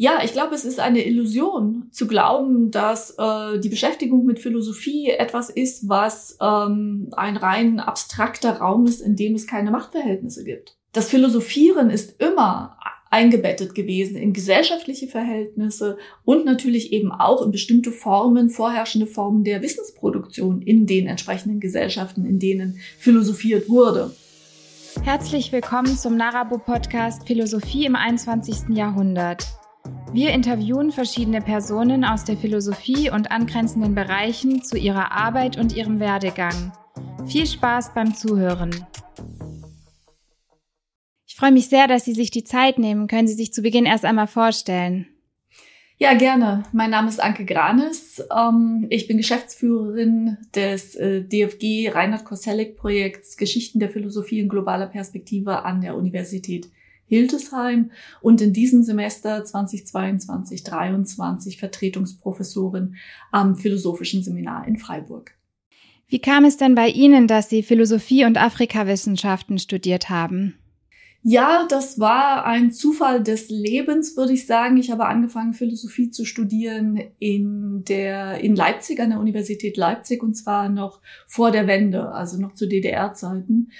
Ja, ich glaube, es ist eine Illusion zu glauben, dass äh, die Beschäftigung mit Philosophie etwas ist, was ähm, ein rein abstrakter Raum ist, in dem es keine Machtverhältnisse gibt. Das Philosophieren ist immer eingebettet gewesen in gesellschaftliche Verhältnisse und natürlich eben auch in bestimmte Formen, vorherrschende Formen der Wissensproduktion in den entsprechenden Gesellschaften, in denen philosophiert wurde. Herzlich willkommen zum Narabo Podcast Philosophie im 21. Jahrhundert. Wir interviewen verschiedene Personen aus der Philosophie und angrenzenden Bereichen zu ihrer Arbeit und ihrem Werdegang. Viel Spaß beim Zuhören. Ich freue mich sehr, dass Sie sich die Zeit nehmen. Können Sie sich zu Beginn erst einmal vorstellen? Ja, gerne. Mein Name ist Anke Granis. Ähm, ich bin Geschäftsführerin des äh, DFG Reinhard Koselleck Projekts Geschichten der Philosophie in globaler Perspektive an der Universität Hildesheim und in diesem Semester 2022 2023 Vertretungsprofessorin am Philosophischen Seminar in Freiburg. Wie kam es denn bei Ihnen, dass Sie Philosophie und Afrikawissenschaften studiert haben? Ja, das war ein Zufall des Lebens, würde ich sagen. Ich habe angefangen, Philosophie zu studieren in der, in Leipzig, an der Universität Leipzig, und zwar noch vor der Wende, also noch zu DDR-Zeiten.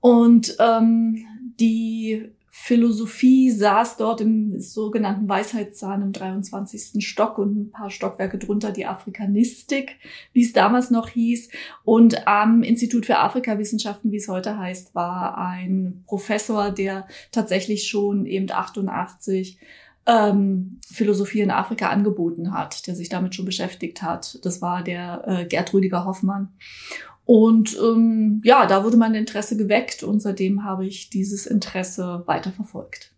Und ähm, die Philosophie saß dort im sogenannten Weisheitszahn im 23. Stock und ein paar Stockwerke drunter die Afrikanistik, wie es damals noch hieß. Und am Institut für Afrikawissenschaften, wie es heute heißt, war ein Professor, der tatsächlich schon eben 88 ähm, Philosophie in Afrika angeboten hat, der sich damit schon beschäftigt hat. Das war der äh, Gerd Rüdiger Hoffmann. Und ähm, ja, da wurde mein Interesse geweckt und seitdem habe ich dieses Interesse weiterverfolgt.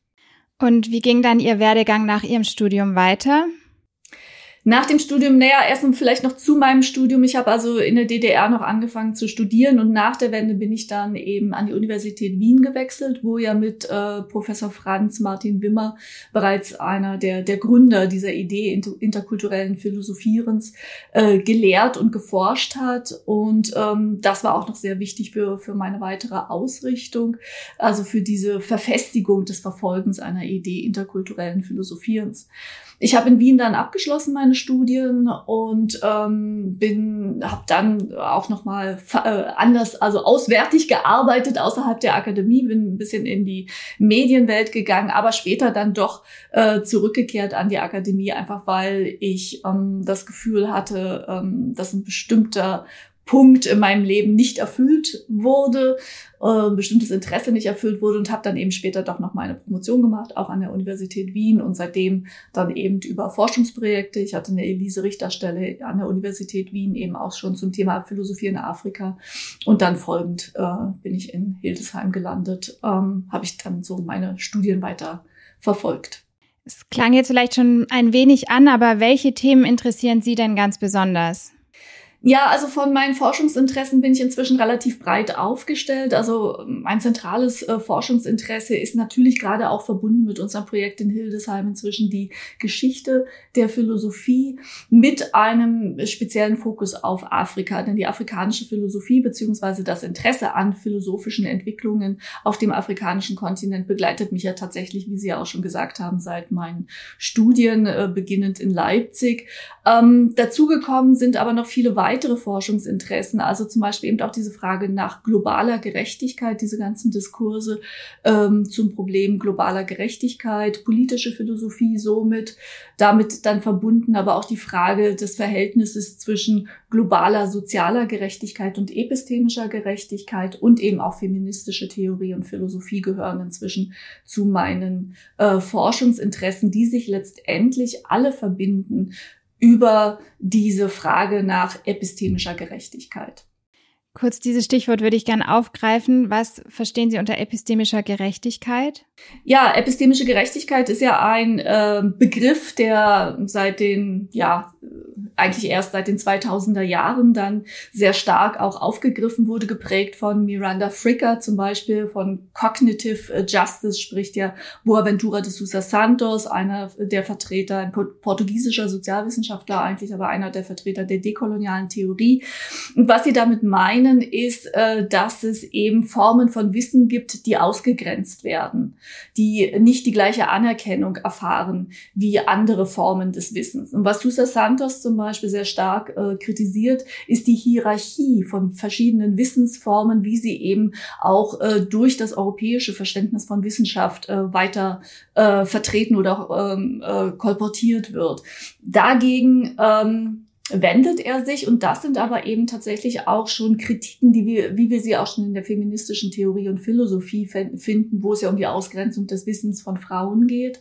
Und wie ging dann Ihr Werdegang nach Ihrem Studium weiter? Nach dem Studium, naja, erstmal vielleicht noch zu meinem Studium. Ich habe also in der DDR noch angefangen zu studieren und nach der Wende bin ich dann eben an die Universität Wien gewechselt, wo ja mit äh, Professor Franz Martin Wimmer bereits einer der, der Gründer dieser Idee inter interkulturellen Philosophierens äh, gelehrt und geforscht hat. Und ähm, das war auch noch sehr wichtig für, für meine weitere Ausrichtung, also für diese Verfestigung des Verfolgens einer Idee interkulturellen Philosophierens. Ich habe in Wien dann abgeschlossen meine Studien und ähm, bin habe dann auch noch mal äh, anders, also auswärtig gearbeitet außerhalb der Akademie, bin ein bisschen in die Medienwelt gegangen, aber später dann doch äh, zurückgekehrt an die Akademie, einfach weil ich ähm, das Gefühl hatte, ähm, dass ein bestimmter Punkt in meinem Leben nicht erfüllt wurde, äh, bestimmtes Interesse nicht erfüllt wurde und habe dann eben später doch noch meine Promotion gemacht, auch an der Universität Wien und seitdem dann eben über Forschungsprojekte. Ich hatte eine Elise-Richterstelle an der Universität Wien eben auch schon zum Thema Philosophie in Afrika und dann folgend äh, bin ich in Hildesheim gelandet, ähm, habe ich dann so meine Studien weiter verfolgt. Es klang jetzt vielleicht schon ein wenig an, aber welche Themen interessieren Sie denn ganz besonders? Ja, also von meinen Forschungsinteressen bin ich inzwischen relativ breit aufgestellt. Also mein zentrales äh, Forschungsinteresse ist natürlich gerade auch verbunden mit unserem Projekt in Hildesheim inzwischen die Geschichte der Philosophie mit einem speziellen Fokus auf Afrika. Denn die afrikanische Philosophie beziehungsweise das Interesse an philosophischen Entwicklungen auf dem afrikanischen Kontinent begleitet mich ja tatsächlich, wie Sie ja auch schon gesagt haben, seit meinen Studien äh, beginnend in Leipzig. Ähm, dazugekommen sind aber noch viele weitere weitere Forschungsinteressen, also zum Beispiel eben auch diese Frage nach globaler Gerechtigkeit, diese ganzen Diskurse ähm, zum Problem globaler Gerechtigkeit, politische Philosophie somit, damit dann verbunden aber auch die Frage des Verhältnisses zwischen globaler sozialer Gerechtigkeit und epistemischer Gerechtigkeit und eben auch feministische Theorie und Philosophie gehören inzwischen zu meinen äh, Forschungsinteressen, die sich letztendlich alle verbinden über diese Frage nach epistemischer Gerechtigkeit. Kurz dieses Stichwort würde ich gerne aufgreifen. Was verstehen Sie unter epistemischer Gerechtigkeit? Ja, epistemische Gerechtigkeit ist ja ein äh, Begriff, der seit den ja eigentlich erst seit den 2000er Jahren dann sehr stark auch aufgegriffen wurde, geprägt von Miranda Fricker zum Beispiel, von Cognitive Justice spricht ja Boaventura de Sousa Santos, einer der Vertreter, ein portugiesischer Sozialwissenschaftler eigentlich, aber einer der Vertreter der dekolonialen Theorie. Und was sie damit meinen, ist, äh, dass es eben Formen von Wissen gibt, die ausgegrenzt werden, die nicht die gleiche Anerkennung erfahren wie andere Formen des Wissens. Und was Sousa Santos zum Beispiel sehr stark äh, kritisiert, ist die Hierarchie von verschiedenen Wissensformen, wie sie eben auch äh, durch das europäische Verständnis von Wissenschaft weiter vertreten oder ähm, äh, kolportiert wird. Dagegen ähm, wendet er sich und das sind aber eben tatsächlich auch schon Kritiken, die wir, wie wir sie auch schon in der feministischen Theorie und Philosophie finden, wo es ja um die Ausgrenzung des Wissens von Frauen geht.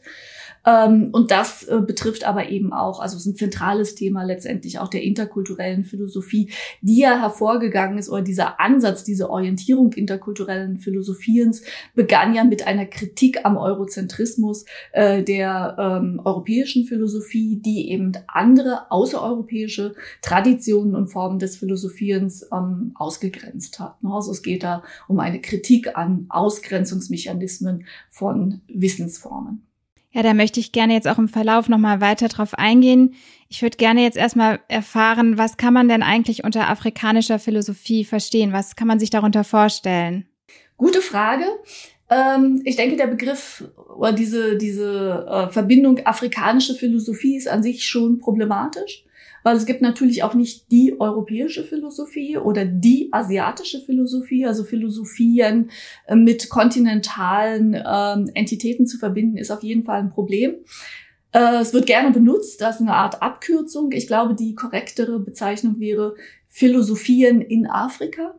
Ähm, und das äh, betrifft aber eben auch, also es ist ein zentrales Thema letztendlich auch der interkulturellen Philosophie, die ja hervorgegangen ist, oder dieser Ansatz, diese Orientierung interkulturellen Philosophiens begann ja mit einer Kritik am Eurozentrismus äh, der ähm, europäischen Philosophie, die eben andere außereuropäische Traditionen und Formen des Philosophierens ähm, ausgegrenzt hat. Ne? Also es geht da um eine Kritik an Ausgrenzungsmechanismen von Wissensformen. Ja, da möchte ich gerne jetzt auch im Verlauf nochmal weiter drauf eingehen. Ich würde gerne jetzt erstmal erfahren, was kann man denn eigentlich unter afrikanischer Philosophie verstehen? Was kann man sich darunter vorstellen? Gute Frage. Ähm, ich denke, der Begriff oder diese, diese äh, Verbindung afrikanische Philosophie ist an sich schon problematisch weil es gibt natürlich auch nicht die europäische Philosophie oder die asiatische Philosophie. Also Philosophien äh, mit kontinentalen ähm, Entitäten zu verbinden, ist auf jeden Fall ein Problem. Äh, es wird gerne benutzt als eine Art Abkürzung. Ich glaube, die korrektere Bezeichnung wäre Philosophien in Afrika.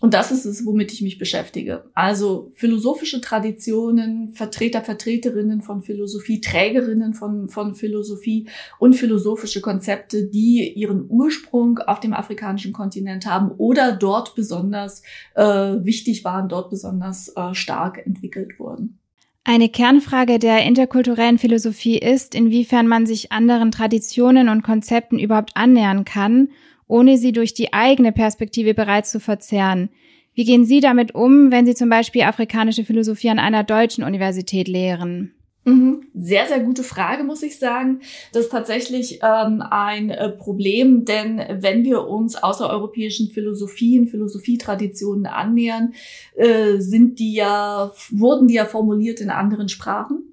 Und das ist es, womit ich mich beschäftige. Also philosophische Traditionen, Vertreter, Vertreterinnen von Philosophie, Trägerinnen von, von Philosophie und philosophische Konzepte, die ihren Ursprung auf dem afrikanischen Kontinent haben oder dort besonders äh, wichtig waren, dort besonders äh, stark entwickelt wurden. Eine Kernfrage der interkulturellen Philosophie ist, inwiefern man sich anderen Traditionen und Konzepten überhaupt annähern kann ohne sie durch die eigene Perspektive bereits zu verzerren. Wie gehen Sie damit um, wenn Sie zum Beispiel afrikanische Philosophie an einer deutschen Universität lehren? Mhm. Sehr, sehr gute Frage, muss ich sagen. Das ist tatsächlich ähm, ein äh, Problem, denn wenn wir uns außereuropäischen Philosophien, Philosophietraditionen annähern, äh, sind die ja, wurden die ja formuliert in anderen Sprachen.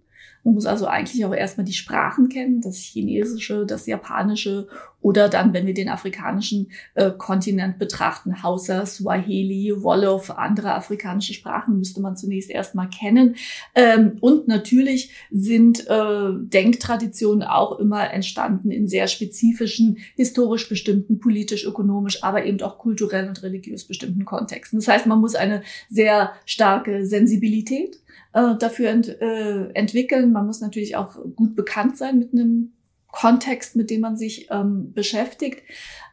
Man muss also eigentlich auch erstmal die Sprachen kennen, das Chinesische, das Japanische oder dann, wenn wir den afrikanischen äh, Kontinent betrachten, Hausa, Swahili, Wolof, andere afrikanische Sprachen müsste man zunächst erstmal kennen. Ähm, und natürlich sind äh, Denktraditionen auch immer entstanden in sehr spezifischen, historisch bestimmten, politisch, ökonomisch, aber eben auch kulturell und religiös bestimmten Kontexten. Das heißt, man muss eine sehr starke Sensibilität äh, dafür ent, äh, entwickeln. Man muss natürlich auch gut bekannt sein mit einem Kontext, mit dem man sich ähm, beschäftigt.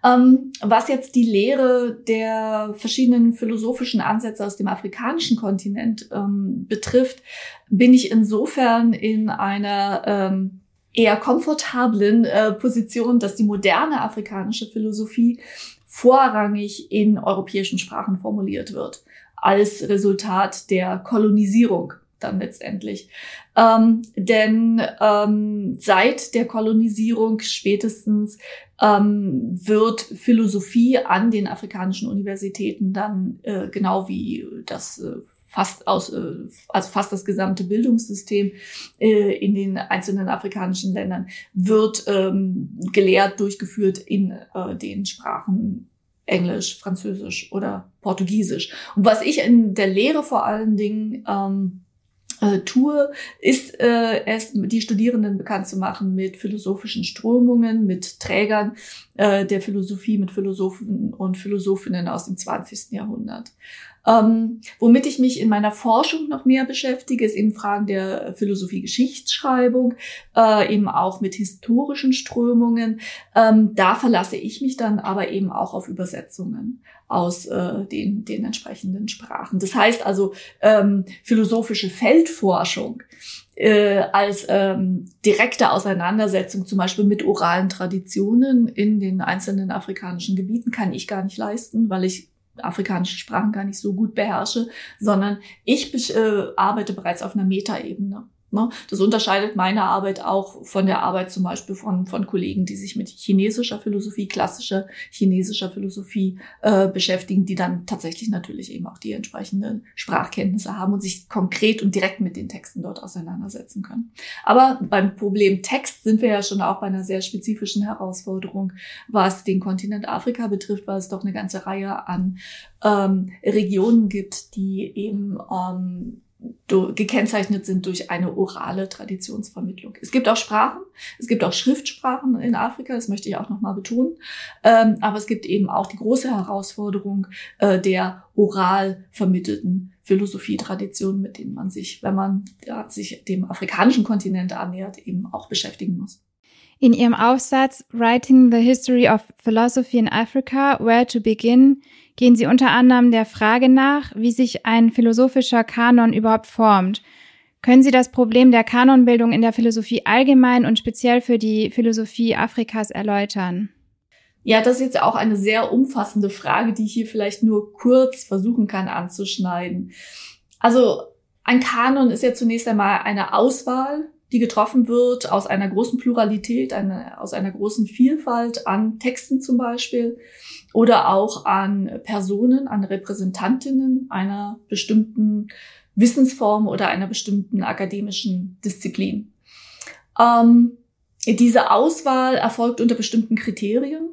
Ähm, was jetzt die Lehre der verschiedenen philosophischen Ansätze aus dem afrikanischen Kontinent ähm, betrifft, bin ich insofern in einer ähm, eher komfortablen äh, Position, dass die moderne afrikanische Philosophie vorrangig in europäischen Sprachen formuliert wird, als Resultat der Kolonisierung dann letztendlich. Ähm, denn ähm, seit der Kolonisierung spätestens ähm, wird Philosophie an den afrikanischen Universitäten dann äh, genau wie das äh, fast aus, äh, also fast das gesamte Bildungssystem äh, in den einzelnen afrikanischen Ländern wird ähm, gelehrt, durchgeführt in äh, den Sprachen Englisch, Französisch oder Portugiesisch. Und was ich in der Lehre vor allen Dingen ähm, äh, tue, ist äh, es die Studierenden bekannt zu machen mit philosophischen Strömungen, mit Trägern äh, der Philosophie, mit Philosophen und Philosophinnen aus dem 20. Jahrhundert. Ähm, womit ich mich in meiner Forschung noch mehr beschäftige, ist eben Fragen der Philosophie-Geschichtsschreibung, äh, eben auch mit historischen Strömungen. Ähm, da verlasse ich mich dann aber eben auch auf Übersetzungen aus äh, den, den entsprechenden Sprachen. Das heißt also, ähm, philosophische Feldforschung äh, als ähm, direkte Auseinandersetzung zum Beispiel mit oralen Traditionen in den einzelnen afrikanischen Gebieten kann ich gar nicht leisten, weil ich afrikanische Sprachen gar nicht so gut beherrsche, sondern ich äh, arbeite bereits auf einer Metaebene. Ne? Das unterscheidet meine Arbeit auch von der Arbeit zum Beispiel von, von Kollegen, die sich mit chinesischer Philosophie, klassischer chinesischer Philosophie äh, beschäftigen, die dann tatsächlich natürlich eben auch die entsprechenden Sprachkenntnisse haben und sich konkret und direkt mit den Texten dort auseinandersetzen können. Aber beim Problem Text sind wir ja schon auch bei einer sehr spezifischen Herausforderung, was den Kontinent Afrika betrifft, weil es doch eine ganze Reihe an ähm, Regionen gibt, die eben ähm, gekennzeichnet sind durch eine orale Traditionsvermittlung. Es gibt auch Sprachen, es gibt auch Schriftsprachen in Afrika, das möchte ich auch nochmal betonen, ähm, aber es gibt eben auch die große Herausforderung äh, der oral vermittelten Philosophietraditionen, mit denen man sich, wenn man ja, sich dem afrikanischen Kontinent annähert, eben auch beschäftigen muss. In Ihrem Aufsatz Writing the History of Philosophy in Africa, Where to Begin gehen Sie unter anderem der Frage nach, wie sich ein philosophischer Kanon überhaupt formt. Können Sie das Problem der Kanonbildung in der Philosophie allgemein und speziell für die Philosophie Afrikas erläutern? Ja, das ist jetzt auch eine sehr umfassende Frage, die ich hier vielleicht nur kurz versuchen kann anzuschneiden. Also ein Kanon ist ja zunächst einmal eine Auswahl, die getroffen wird aus einer großen Pluralität, eine, aus einer großen Vielfalt an Texten zum Beispiel oder auch an Personen, an Repräsentantinnen einer bestimmten Wissensform oder einer bestimmten akademischen Disziplin. Ähm, diese Auswahl erfolgt unter bestimmten Kriterien.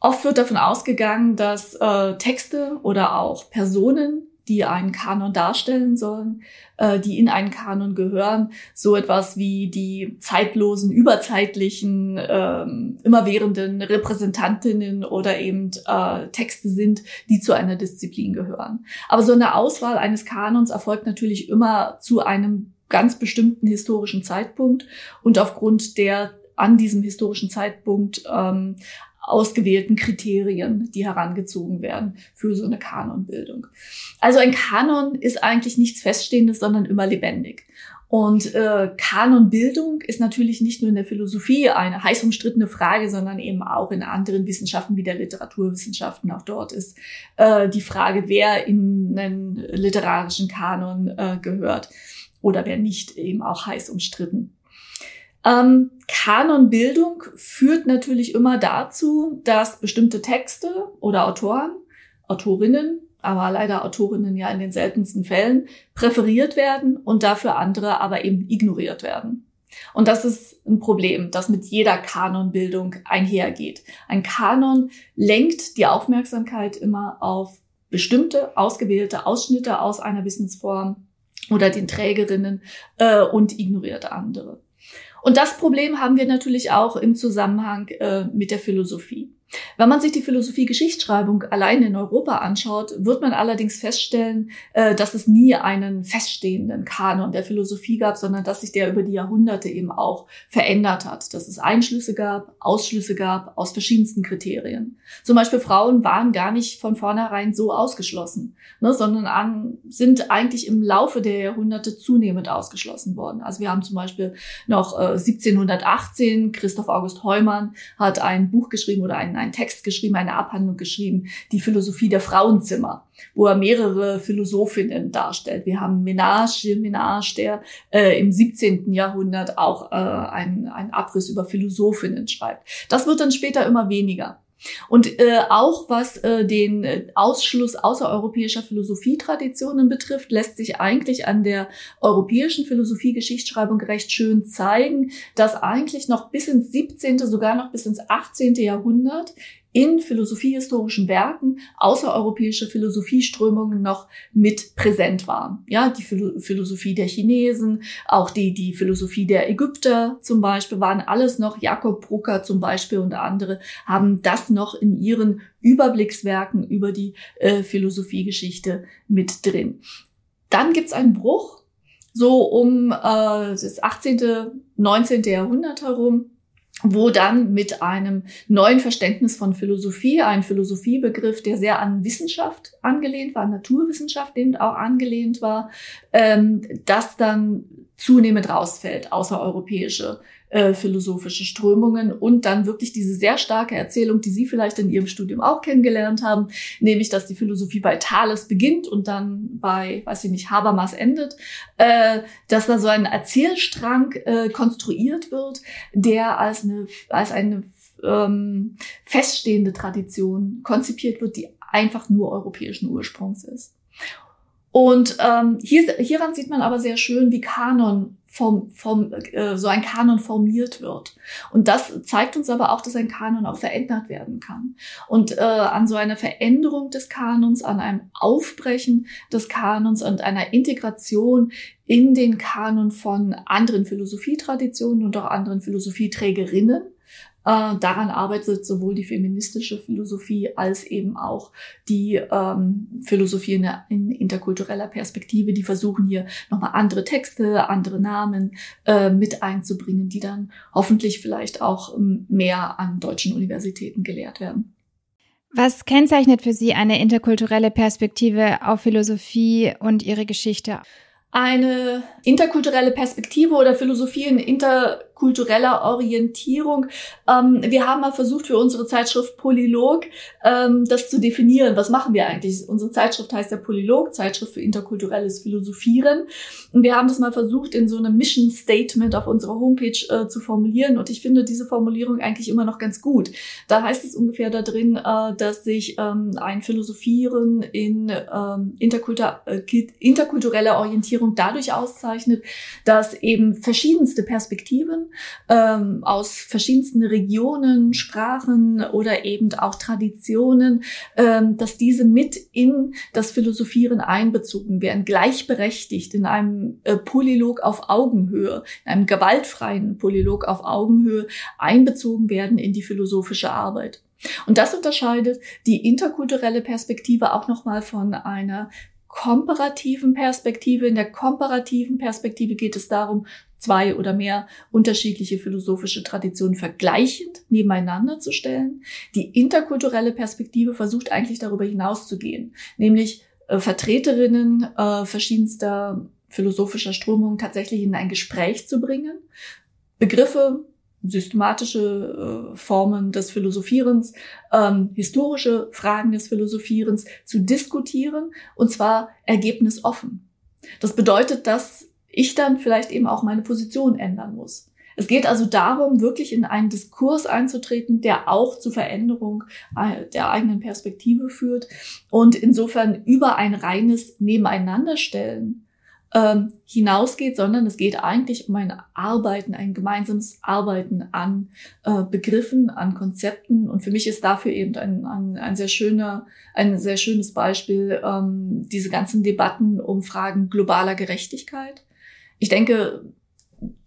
Oft wird davon ausgegangen, dass äh, Texte oder auch Personen die einen Kanon darstellen sollen, äh, die in einen Kanon gehören, so etwas wie die zeitlosen, überzeitlichen, ähm, immerwährenden Repräsentantinnen oder eben äh, Texte sind, die zu einer Disziplin gehören. Aber so eine Auswahl eines Kanons erfolgt natürlich immer zu einem ganz bestimmten historischen Zeitpunkt und aufgrund der an diesem historischen Zeitpunkt ähm, ausgewählten Kriterien, die herangezogen werden für so eine Kanonbildung. Also ein Kanon ist eigentlich nichts Feststehendes, sondern immer lebendig. Und äh, Kanonbildung ist natürlich nicht nur in der Philosophie eine heiß umstrittene Frage, sondern eben auch in anderen Wissenschaften wie der Literaturwissenschaften. Auch dort ist äh, die Frage, wer in einen literarischen Kanon äh, gehört oder wer nicht, eben auch heiß umstritten. Ähm, Kanonbildung führt natürlich immer dazu, dass bestimmte Texte oder Autoren, Autorinnen, aber leider Autorinnen ja in den seltensten Fällen, präferiert werden und dafür andere aber eben ignoriert werden. Und das ist ein Problem, das mit jeder Kanonbildung einhergeht. Ein Kanon lenkt die Aufmerksamkeit immer auf bestimmte ausgewählte Ausschnitte aus einer Wissensform oder den Trägerinnen äh, und ignoriert andere. Und das Problem haben wir natürlich auch im Zusammenhang äh, mit der Philosophie. Wenn man sich die Philosophie Geschichtsschreibung allein in Europa anschaut, wird man allerdings feststellen, äh, dass es nie einen feststehenden Kanon der Philosophie gab, sondern dass sich der über die Jahrhunderte eben auch verändert hat, dass es Einschlüsse gab, Ausschlüsse gab aus verschiedensten Kriterien. Zum Beispiel Frauen waren gar nicht von vornherein so ausgeschlossen, ne, sondern an, sind eigentlich im Laufe der Jahrhunderte zunehmend ausgeschlossen worden. Also wir haben zum Beispiel noch äh, 1718 Christoph August Heumann hat ein Buch geschrieben oder einen einen Text geschrieben, eine Abhandlung geschrieben, die Philosophie der Frauenzimmer, wo er mehrere Philosophinnen darstellt. Wir haben Menage, Menage, der äh, im 17. Jahrhundert auch äh, einen, einen Abriss über Philosophinnen schreibt. Das wird dann später immer weniger. Und äh, auch was äh, den äh, Ausschluss außereuropäischer Philosophietraditionen betrifft, lässt sich eigentlich an der europäischen Philosophie-Geschichtsschreibung recht schön zeigen, dass eigentlich noch bis ins 17., sogar noch bis ins 18. Jahrhundert in philosophiehistorischen Werken außereuropäische Philosophieströmungen noch mit präsent waren. Ja, die Philosophie der Chinesen, auch die, die Philosophie der Ägypter zum Beispiel waren alles noch, Jakob Brucker zum Beispiel und andere haben das noch in ihren Überblickswerken über die äh, Philosophiegeschichte mit drin. Dann gibt's einen Bruch, so um äh, das 18., 19. Jahrhundert herum, wo dann mit einem neuen Verständnis von Philosophie, ein Philosophiebegriff, der sehr an Wissenschaft angelehnt war, Naturwissenschaft eben auch angelehnt war, ähm, das dann zunehmend rausfällt, außereuropäische äh, philosophische Strömungen und dann wirklich diese sehr starke Erzählung, die Sie vielleicht in Ihrem Studium auch kennengelernt haben, nämlich, dass die Philosophie bei Thales beginnt und dann bei, weiß ich nicht, Habermas endet, äh, dass da so ein Erzählstrang äh, konstruiert wird, der als eine, als eine ähm, feststehende Tradition konzipiert wird, die einfach nur europäischen Ursprungs ist. Und ähm, hier, hieran sieht man aber sehr schön, wie Kanon vom, vom, äh, so ein Kanon formiert wird. Und das zeigt uns aber auch, dass ein Kanon auch verändert werden kann. Und äh, an so einer Veränderung des Kanons, an einem Aufbrechen des Kanons und einer Integration in den Kanon von anderen Philosophietraditionen und auch anderen Philosophieträgerinnen äh, daran arbeitet sowohl die feministische Philosophie als eben auch die ähm, Philosophie in, in, interkultureller Perspektive, die versuchen hier nochmal andere Texte, andere Namen äh, mit einzubringen, die dann hoffentlich vielleicht auch ähm, mehr an deutschen Universitäten gelehrt werden. Was kennzeichnet für Sie eine interkulturelle Perspektive auf Philosophie und ihre Geschichte? Eine interkulturelle Perspektive oder Philosophie in inter kultureller Orientierung. Ähm, wir haben mal versucht für unsere Zeitschrift Polylog ähm, das zu definieren. Was machen wir eigentlich? Unsere Zeitschrift heißt ja Polylog, Zeitschrift für interkulturelles Philosophieren. Und wir haben das mal versucht in so einem Mission Statement auf unserer Homepage äh, zu formulieren. Und ich finde diese Formulierung eigentlich immer noch ganz gut. Da heißt es ungefähr da drin, äh, dass sich ähm, ein Philosophieren in ähm, äh, interkultureller Orientierung dadurch auszeichnet, dass eben verschiedenste Perspektiven ähm, aus verschiedensten Regionen, Sprachen oder eben auch Traditionen, ähm, dass diese mit in das Philosophieren einbezogen werden, gleichberechtigt in einem äh, Polylog auf Augenhöhe, in einem gewaltfreien Polylog auf Augenhöhe einbezogen werden in die philosophische Arbeit. Und das unterscheidet die interkulturelle Perspektive auch nochmal von einer komparativen Perspektive. In der komparativen Perspektive geht es darum, zwei oder mehr unterschiedliche philosophische Traditionen vergleichend nebeneinander zu stellen. Die interkulturelle Perspektive versucht eigentlich darüber hinauszugehen, nämlich äh, Vertreterinnen äh, verschiedenster philosophischer Strömungen tatsächlich in ein Gespräch zu bringen, Begriffe, systematische äh, Formen des Philosophierens, ähm, historische Fragen des Philosophierens zu diskutieren und zwar ergebnisoffen. Das bedeutet, dass ich dann vielleicht eben auch meine Position ändern muss. Es geht also darum, wirklich in einen Diskurs einzutreten, der auch zu Veränderung äh, der eigenen Perspektive führt und insofern über ein reines Nebeneinanderstellen ähm, hinausgeht, sondern es geht eigentlich um ein Arbeiten, ein gemeinsames Arbeiten an äh, Begriffen, an Konzepten. Und für mich ist dafür eben ein, ein, ein sehr schöner, ein sehr schönes Beispiel ähm, diese ganzen Debatten um Fragen globaler Gerechtigkeit ich denke,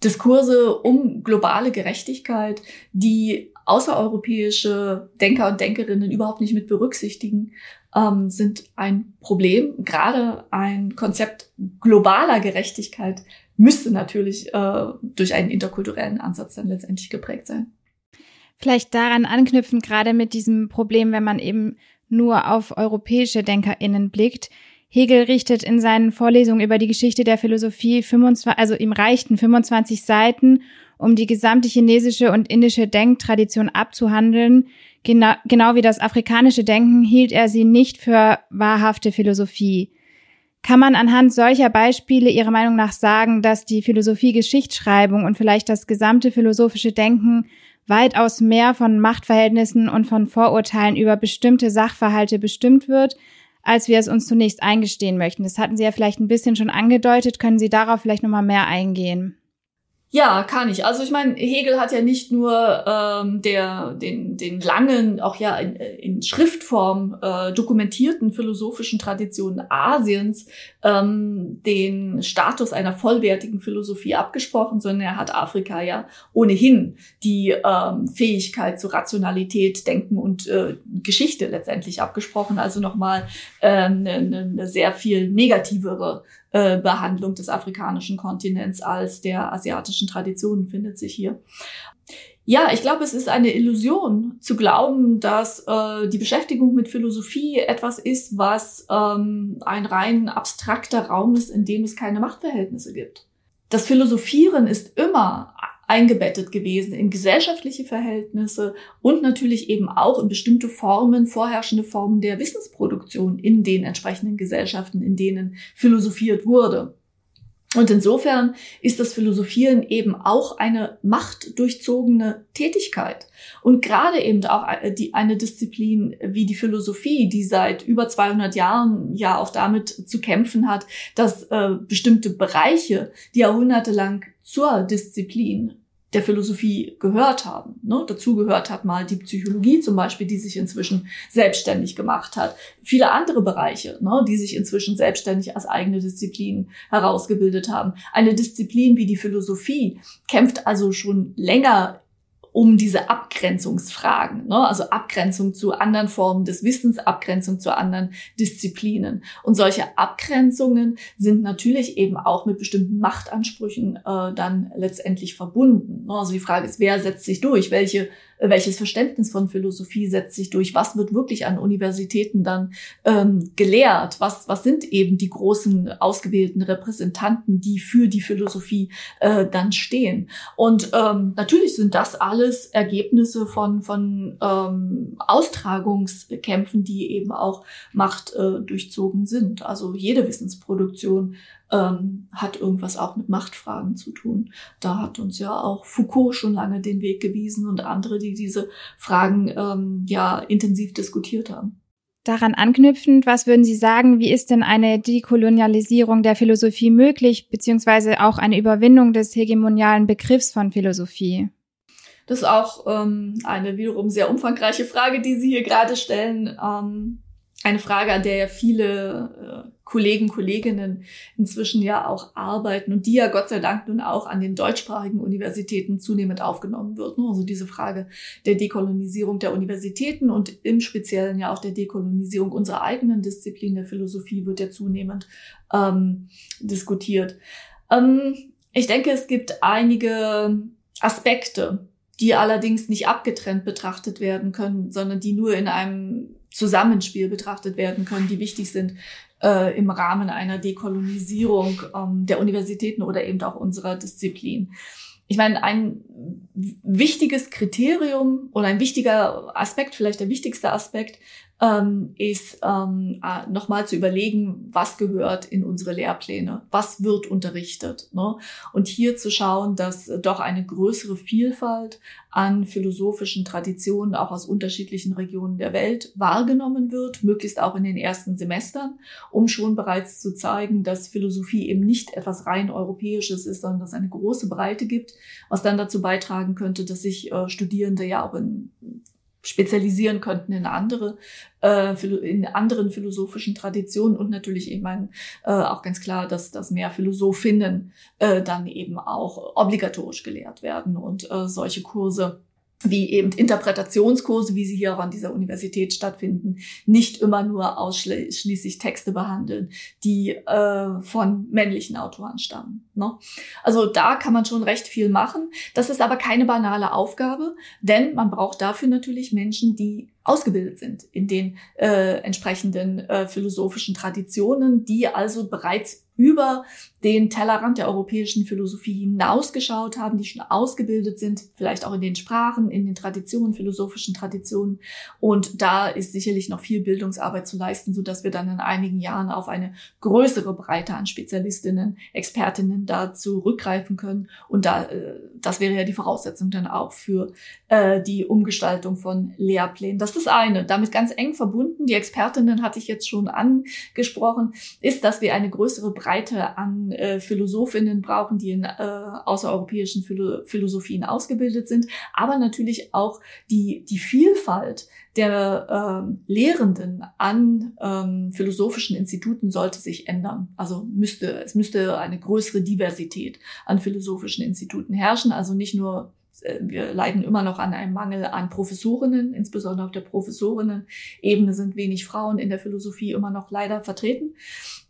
Diskurse um globale Gerechtigkeit, die außereuropäische Denker und Denkerinnen überhaupt nicht mit berücksichtigen, ähm, sind ein Problem. Gerade ein Konzept globaler Gerechtigkeit müsste natürlich äh, durch einen interkulturellen Ansatz dann letztendlich geprägt sein. Vielleicht daran anknüpfen, gerade mit diesem Problem, wenn man eben nur auf europäische DenkerInnen blickt. Hegel richtet in seinen Vorlesungen über die Geschichte der Philosophie 25, also ihm reichten 25 Seiten, um die gesamte chinesische und indische Denktradition abzuhandeln. Genau, genau wie das afrikanische Denken hielt er sie nicht für wahrhafte Philosophie. Kann man anhand solcher Beispiele Ihrer Meinung nach sagen, dass die Philosophie Geschichtsschreibung und vielleicht das gesamte philosophische Denken weitaus mehr von Machtverhältnissen und von Vorurteilen über bestimmte Sachverhalte bestimmt wird, als wir es uns zunächst eingestehen möchten. Das hatten Sie ja vielleicht ein bisschen schon angedeutet. Können Sie darauf vielleicht nochmal mehr eingehen? Ja, kann ich. Also ich meine, Hegel hat ja nicht nur ähm, der, den, den langen, auch ja in, in Schriftform äh, dokumentierten philosophischen Traditionen Asiens ähm, den Status einer vollwertigen Philosophie abgesprochen, sondern er hat Afrika ja ohnehin die ähm, Fähigkeit zu Rationalität, Denken und äh, Geschichte letztendlich abgesprochen. Also nochmal ähm, eine, eine sehr viel negativere äh, Behandlung des afrikanischen Kontinents als der asiatischen Traditionen findet sich hier. Ja, ich glaube, es ist eine Illusion zu glauben, dass äh, die Beschäftigung mit Philosophie etwas ist, was ähm, ein rein abstrakter Raum ist, in dem es keine Machtverhältnisse gibt. das Philosophieren ist immer eingebettet gewesen in gesellschaftliche Verhältnisse und natürlich eben auch in bestimmte Formen, vorherrschende Formen der Wissensproduktion in den entsprechenden Gesellschaften, in denen philosophiert wurde. Und insofern ist das Philosophieren eben auch eine machtdurchzogene Tätigkeit. Und gerade eben auch die, eine Disziplin wie die Philosophie, die seit über 200 Jahren ja auch damit zu kämpfen hat, dass äh, bestimmte Bereiche, die jahrhundertelang zur Disziplin der Philosophie gehört haben. Ne? Dazu gehört hat mal die Psychologie zum Beispiel, die sich inzwischen selbstständig gemacht hat. Viele andere Bereiche, ne? die sich inzwischen selbstständig als eigene Disziplin herausgebildet haben. Eine Disziplin wie die Philosophie kämpft also schon länger um diese Abgrenzungsfragen, ne? also Abgrenzung zu anderen Formen des Wissens, Abgrenzung zu anderen Disziplinen. Und solche Abgrenzungen sind natürlich eben auch mit bestimmten Machtansprüchen äh, dann letztendlich verbunden. Ne? Also die Frage ist, wer setzt sich durch? Welche welches Verständnis von Philosophie setzt sich durch, was wird wirklich an Universitäten dann ähm, gelehrt, was, was sind eben die großen ausgewählten Repräsentanten, die für die Philosophie äh, dann stehen. Und ähm, natürlich sind das alles Ergebnisse von, von ähm, Austragungskämpfen, die eben auch Macht äh, durchzogen sind. Also jede Wissensproduktion ähm, hat irgendwas auch mit Machtfragen zu tun. Da hat uns ja auch Foucault schon lange den Weg gewiesen und andere, die diese Fragen ähm, ja intensiv diskutiert haben. Daran anknüpfend, was würden Sie sagen, wie ist denn eine Dekolonialisierung der Philosophie möglich, beziehungsweise auch eine Überwindung des hegemonialen Begriffs von Philosophie? Das ist auch ähm, eine wiederum sehr umfangreiche Frage, die Sie hier gerade stellen. Ähm, eine Frage, an der ja viele äh, Kollegen, Kolleginnen inzwischen ja auch arbeiten und die ja Gott sei Dank nun auch an den deutschsprachigen Universitäten zunehmend aufgenommen wird. Ne? Also diese Frage der Dekolonisierung der Universitäten und im Speziellen ja auch der Dekolonisierung unserer eigenen Disziplin der Philosophie wird ja zunehmend ähm, diskutiert. Ähm, ich denke, es gibt einige Aspekte, die allerdings nicht abgetrennt betrachtet werden können, sondern die nur in einem Zusammenspiel betrachtet werden können, die wichtig sind äh, im Rahmen einer Dekolonisierung ähm, der Universitäten oder eben auch unserer Disziplin. Ich meine, ein wichtiges Kriterium oder ein wichtiger Aspekt, vielleicht der wichtigste Aspekt, ähm, ist ähm, äh, nochmal zu überlegen, was gehört in unsere Lehrpläne, was wird unterrichtet. Ne? Und hier zu schauen, dass doch eine größere Vielfalt an philosophischen Traditionen auch aus unterschiedlichen Regionen der Welt wahrgenommen wird, möglichst auch in den ersten Semestern, um schon bereits zu zeigen, dass Philosophie eben nicht etwas rein Europäisches ist, sondern dass es eine große Breite gibt, was dann dazu beitragen könnte, dass sich äh, Studierende ja auch in spezialisieren könnten in andere, äh, in anderen philosophischen Traditionen und natürlich, ich meine, äh, auch ganz klar, dass, dass mehr Philosophinnen äh, dann eben auch obligatorisch gelehrt werden und äh, solche Kurse wie eben Interpretationskurse, wie sie hier auch an dieser Universität stattfinden, nicht immer nur ausschließlich Texte behandeln, die äh, von männlichen Autoren stammen. Ne? Also da kann man schon recht viel machen. Das ist aber keine banale Aufgabe, denn man braucht dafür natürlich Menschen, die ausgebildet sind in den äh, entsprechenden äh, philosophischen Traditionen, die also bereits über den Tellerrand der europäischen Philosophie hinausgeschaut haben, die schon ausgebildet sind, vielleicht auch in den Sprachen, in den Traditionen, philosophischen Traditionen. Und da ist sicherlich noch viel Bildungsarbeit zu leisten, so dass wir dann in einigen Jahren auf eine größere Breite an Spezialistinnen, Expertinnen da zurückgreifen können. Und da, äh, das wäre ja die Voraussetzung dann auch für äh, die Umgestaltung von Lehrplänen. Das ist das eine. Damit ganz eng verbunden, die Expertinnen hatte ich jetzt schon angesprochen, ist, dass wir eine größere Breite an äh, Philosophinnen brauchen, die in äh, außereuropäischen Philo Philosophien ausgebildet sind, aber natürlich auch die, die Vielfalt der ähm, Lehrenden an ähm, philosophischen Instituten sollte sich ändern. Also müsste, es müsste eine größere Diversität an philosophischen Instituten herrschen, also nicht nur äh, wir leiden immer noch an einem Mangel an Professorinnen, insbesondere auf der Professorinnen-Ebene sind wenig Frauen in der Philosophie immer noch leider vertreten.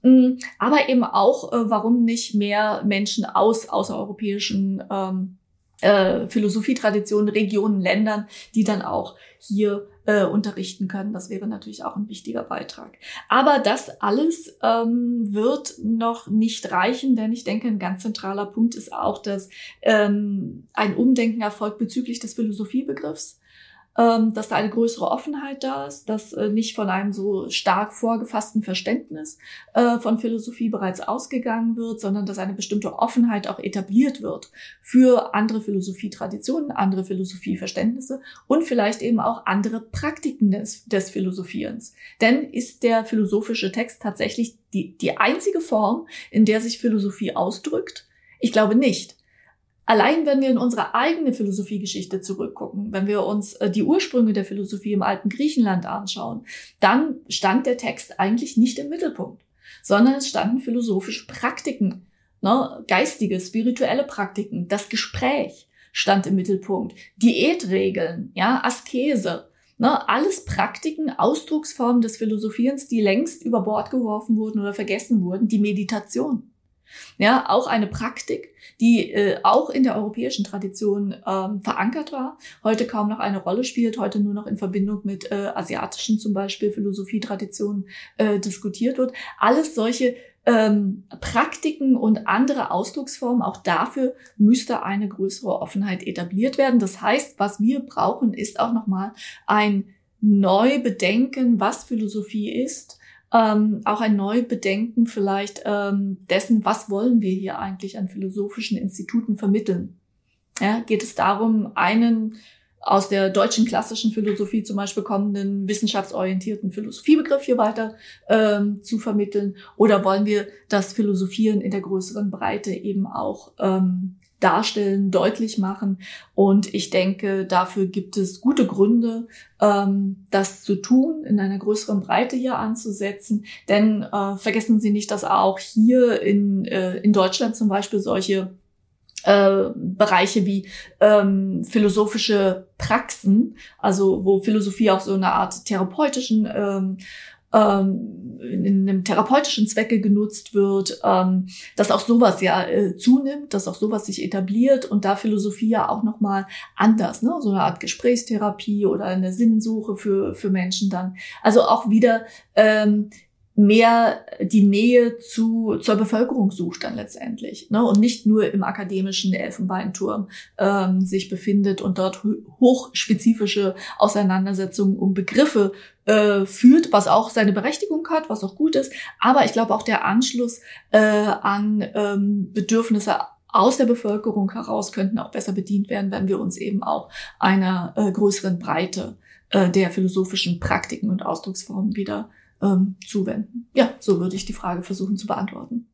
Mm, aber eben auch, äh, warum nicht mehr Menschen aus außereuropäischen ähm, äh, Philosophietraditionen, Regionen, Ländern, die dann auch hier äh, unterrichten können. Das wäre natürlich auch ein wichtiger Beitrag. Aber das alles ähm, wird noch nicht reichen, denn ich denke, ein ganz zentraler Punkt ist auch, dass ähm, ein Umdenken erfolgt bezüglich des Philosophiebegriffs ähm, dass da eine größere Offenheit da ist, dass äh, nicht von einem so stark vorgefassten Verständnis äh, von Philosophie bereits ausgegangen wird, sondern dass eine bestimmte Offenheit auch etabliert wird für andere Philosophietraditionen, andere Philosophieverständnisse und vielleicht eben auch andere Praktiken des, des Philosophierens. Denn ist der philosophische Text tatsächlich die, die einzige Form, in der sich Philosophie ausdrückt? Ich glaube nicht. Allein wenn wir in unsere eigene Philosophiegeschichte zurückgucken, wenn wir uns äh, die Ursprünge der Philosophie im alten Griechenland anschauen, dann stand der Text eigentlich nicht im Mittelpunkt, sondern es standen philosophische Praktiken, ne, geistige, spirituelle Praktiken, das Gespräch stand im Mittelpunkt, Diätregeln, ja, Askese, ne, alles Praktiken, Ausdrucksformen des Philosophierens, die längst über Bord geworfen wurden oder vergessen wurden, die Meditation. Ja, auch eine Praktik, die äh, auch in der europäischen Tradition ähm, verankert war, heute kaum noch eine Rolle spielt, heute nur noch in Verbindung mit äh, asiatischen zum Beispiel Philosophietraditionen äh, diskutiert wird. Alles solche ähm, Praktiken und andere Ausdrucksformen, auch dafür müsste eine größere Offenheit etabliert werden. Das heißt, was wir brauchen, ist auch nochmal ein Neubedenken, was Philosophie ist, ähm, auch ein Neubedenken vielleicht ähm, dessen, was wollen wir hier eigentlich an philosophischen Instituten vermitteln. Ja, geht es darum, einen aus der deutschen klassischen Philosophie zum Beispiel kommenden wissenschaftsorientierten Philosophiebegriff hier weiter ähm, zu vermitteln? Oder wollen wir das Philosophieren in der größeren Breite eben auch ähm, darstellen, deutlich machen. Und ich denke, dafür gibt es gute Gründe, ähm, das zu tun, in einer größeren Breite hier anzusetzen. Denn äh, vergessen Sie nicht, dass auch hier in, äh, in Deutschland zum Beispiel solche äh, Bereiche wie ähm, philosophische Praxen, also wo Philosophie auch so eine Art therapeutischen ähm, ähm, in einem therapeutischen Zwecke genutzt wird, ähm, dass auch sowas ja äh, zunimmt, dass auch sowas sich etabliert und da Philosophie ja auch nochmal anders, ne? so eine Art Gesprächstherapie oder eine Sinnsuche für, für Menschen dann. Also auch wieder ähm, mehr die Nähe zu, zur Bevölkerung sucht dann letztendlich ne? und nicht nur im akademischen Elfenbeinturm ähm, sich befindet und dort hochspezifische Auseinandersetzungen um Begriffe äh, führt, was auch seine Berechtigung hat, was auch gut ist. Aber ich glaube auch der Anschluss äh, an ähm, Bedürfnisse aus der Bevölkerung heraus könnten auch besser bedient werden, wenn wir uns eben auch einer äh, größeren Breite äh, der philosophischen Praktiken und Ausdrucksformen wieder ähm, zuwenden. Ja, so würde ich die Frage versuchen zu beantworten.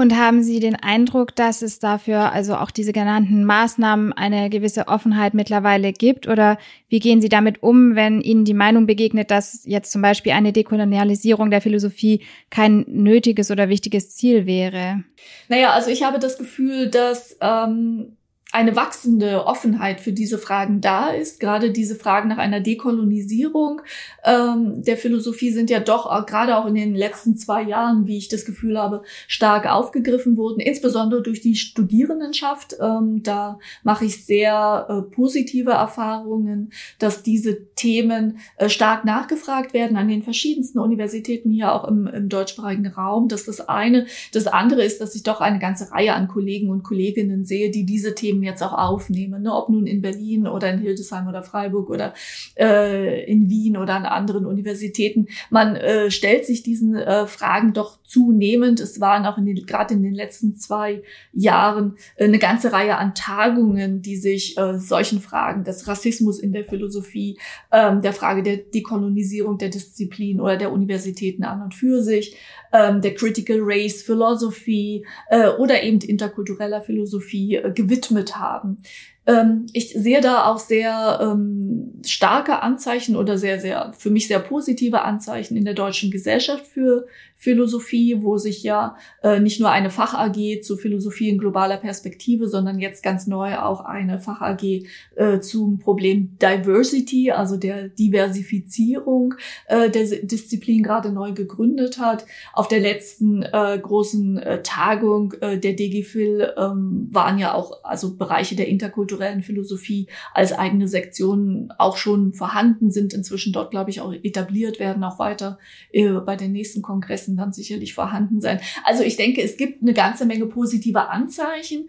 Und haben Sie den Eindruck, dass es dafür also auch diese genannten Maßnahmen eine gewisse Offenheit mittlerweile gibt? Oder wie gehen Sie damit um, wenn Ihnen die Meinung begegnet, dass jetzt zum Beispiel eine Dekolonialisierung der Philosophie kein nötiges oder wichtiges Ziel wäre? Naja, also ich habe das Gefühl, dass ähm, eine wachsende Offenheit für diese Fragen da ist. Gerade diese Fragen nach einer Dekolonisierung ähm, der Philosophie sind ja doch auch, gerade auch in den letzten zwei Jahren, wie ich das Gefühl habe, stark aufgegriffen worden, insbesondere durch die Studierendenschaft. Ähm, da mache ich sehr äh, positive Erfahrungen, dass diese Themen äh, stark nachgefragt werden an den verschiedensten Universitäten hier auch im, im deutschsprachigen Raum. Das ist das eine. Das andere ist, dass ich doch eine ganze Reihe an Kollegen und Kolleginnen sehe, die diese Themen Themen jetzt auch aufnehmen, ne? ob nun in Berlin oder in Hildesheim oder Freiburg oder äh, in Wien oder an anderen Universitäten. Man äh, stellt sich diesen äh, Fragen doch zunehmend. Es waren auch in den, gerade in den letzten zwei Jahren äh, eine ganze Reihe an Tagungen, die sich äh, solchen Fragen des Rassismus in der Philosophie, äh, der Frage der Dekolonisierung der Disziplin oder der Universitäten an und für sich, äh, der Critical Race Philosophy äh, oder eben interkultureller Philosophie äh, gewidmet haben. Ähm, ich sehe da auch sehr ähm, starke Anzeichen oder sehr, sehr, für mich sehr positive Anzeichen in der deutschen Gesellschaft für Philosophie, wo sich ja äh, nicht nur eine Fach AG zur Philosophie in globaler Perspektive, sondern jetzt ganz neu auch eine Fach AG äh, zum Problem Diversity, also der Diversifizierung äh, der Disziplin gerade neu gegründet hat. Auf der letzten äh, großen äh, Tagung äh, der DGFIL ähm, waren ja auch also Bereiche der interkulturellen Philosophie als eigene Sektionen auch schon vorhanden, sind inzwischen dort, glaube ich, auch etabliert werden, auch weiter äh, bei den nächsten Kongressen Interessen dann sicherlich vorhanden sein. Also ich denke, es gibt eine ganze Menge positive Anzeichen.